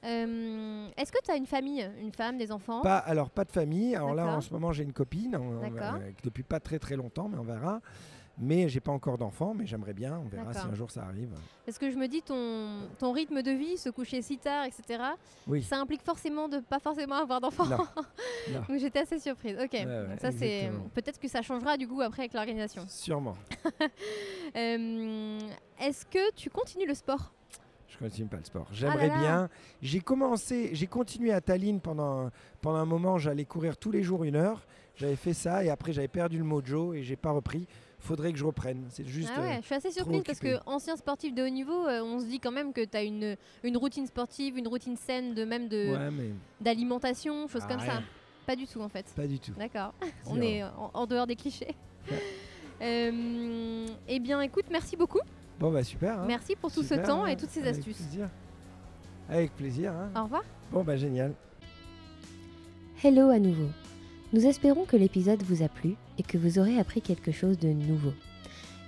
Euh, Est-ce que tu as une famille, une femme, des enfants? Pas, alors pas de famille. Alors là, en ce moment, j'ai une copine on- on- D'accord. euh, depuis pas très très longtemps, mais on verra. Mais j'ai pas encore d'enfant, mais j'aimerais bien. On verra si un jour ça arrive. Parce que je me dis, ton, ton rythme de vie, se coucher si tard, etc., Oui. ça implique forcément de pas forcément avoir. *laughs* Non. Donc j'étais assez surprise. Ok, Ouais, ouais, donc ça c'est peut-être que ça changera du coup après avec l'organisation. Sûrement. *laughs* Euh, Est-ce que tu continues le sport? Je continue pas le sport. Ah J'aimerais là. bien. J'ai commencé, j'ai continué à Tallinn pendant, pendant un moment. J'allais courir tous les jours une heure. J'avais fait ça et après j'avais perdu le mojo et j'ai pas repris. Faudrait que je reprenne. C'est juste. Ah ouais, euh, je suis assez surprise parce que ancien sportif de haut niveau, euh, on se dit quand même que tu as une, une routine sportive, une routine saine de même de ouais, mais d'alimentation, choses Ah, comme ça. rien. Pas du tout en fait. pas du tout. D'accord. *laughs* On est en, en dehors des clichés. *laughs* Euh, eh bien, écoute, merci beaucoup. Bon, bah super. hein. Merci pour tout ce temps hein. et toutes ces Avec astuces. plaisir. Avec plaisir. hein. Au revoir. Bon, bah génial. Hello à nouveau. Nous espérons que l'épisode vous a plu et que vous aurez appris quelque chose de nouveau.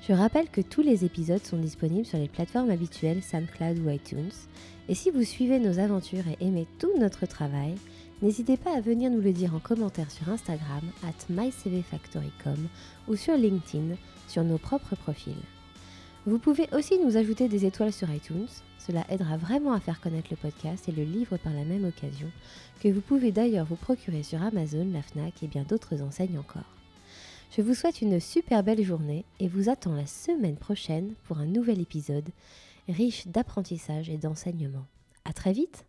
Je rappelle que tous les épisodes sont disponibles sur les plateformes habituelles SoundCloud ou iTunes. Et si vous suivez nos aventures et aimez tout notre travail, n'hésitez pas à venir nous le dire en commentaire sur Instagram at mycvfactory.com ou sur LinkedIn sur nos propres profils. Vous pouvez aussi nous ajouter des étoiles sur iTunes, cela aidera vraiment à faire connaître le podcast et le livre par la même occasion, que vous pouvez d'ailleurs vous procurer sur Amazon, la FNAC et bien d'autres enseignes encore. Je vous souhaite une super belle journée et vous attends la semaine prochaine pour un nouvel épisode riche d'apprentissage et d'enseignement. À très vite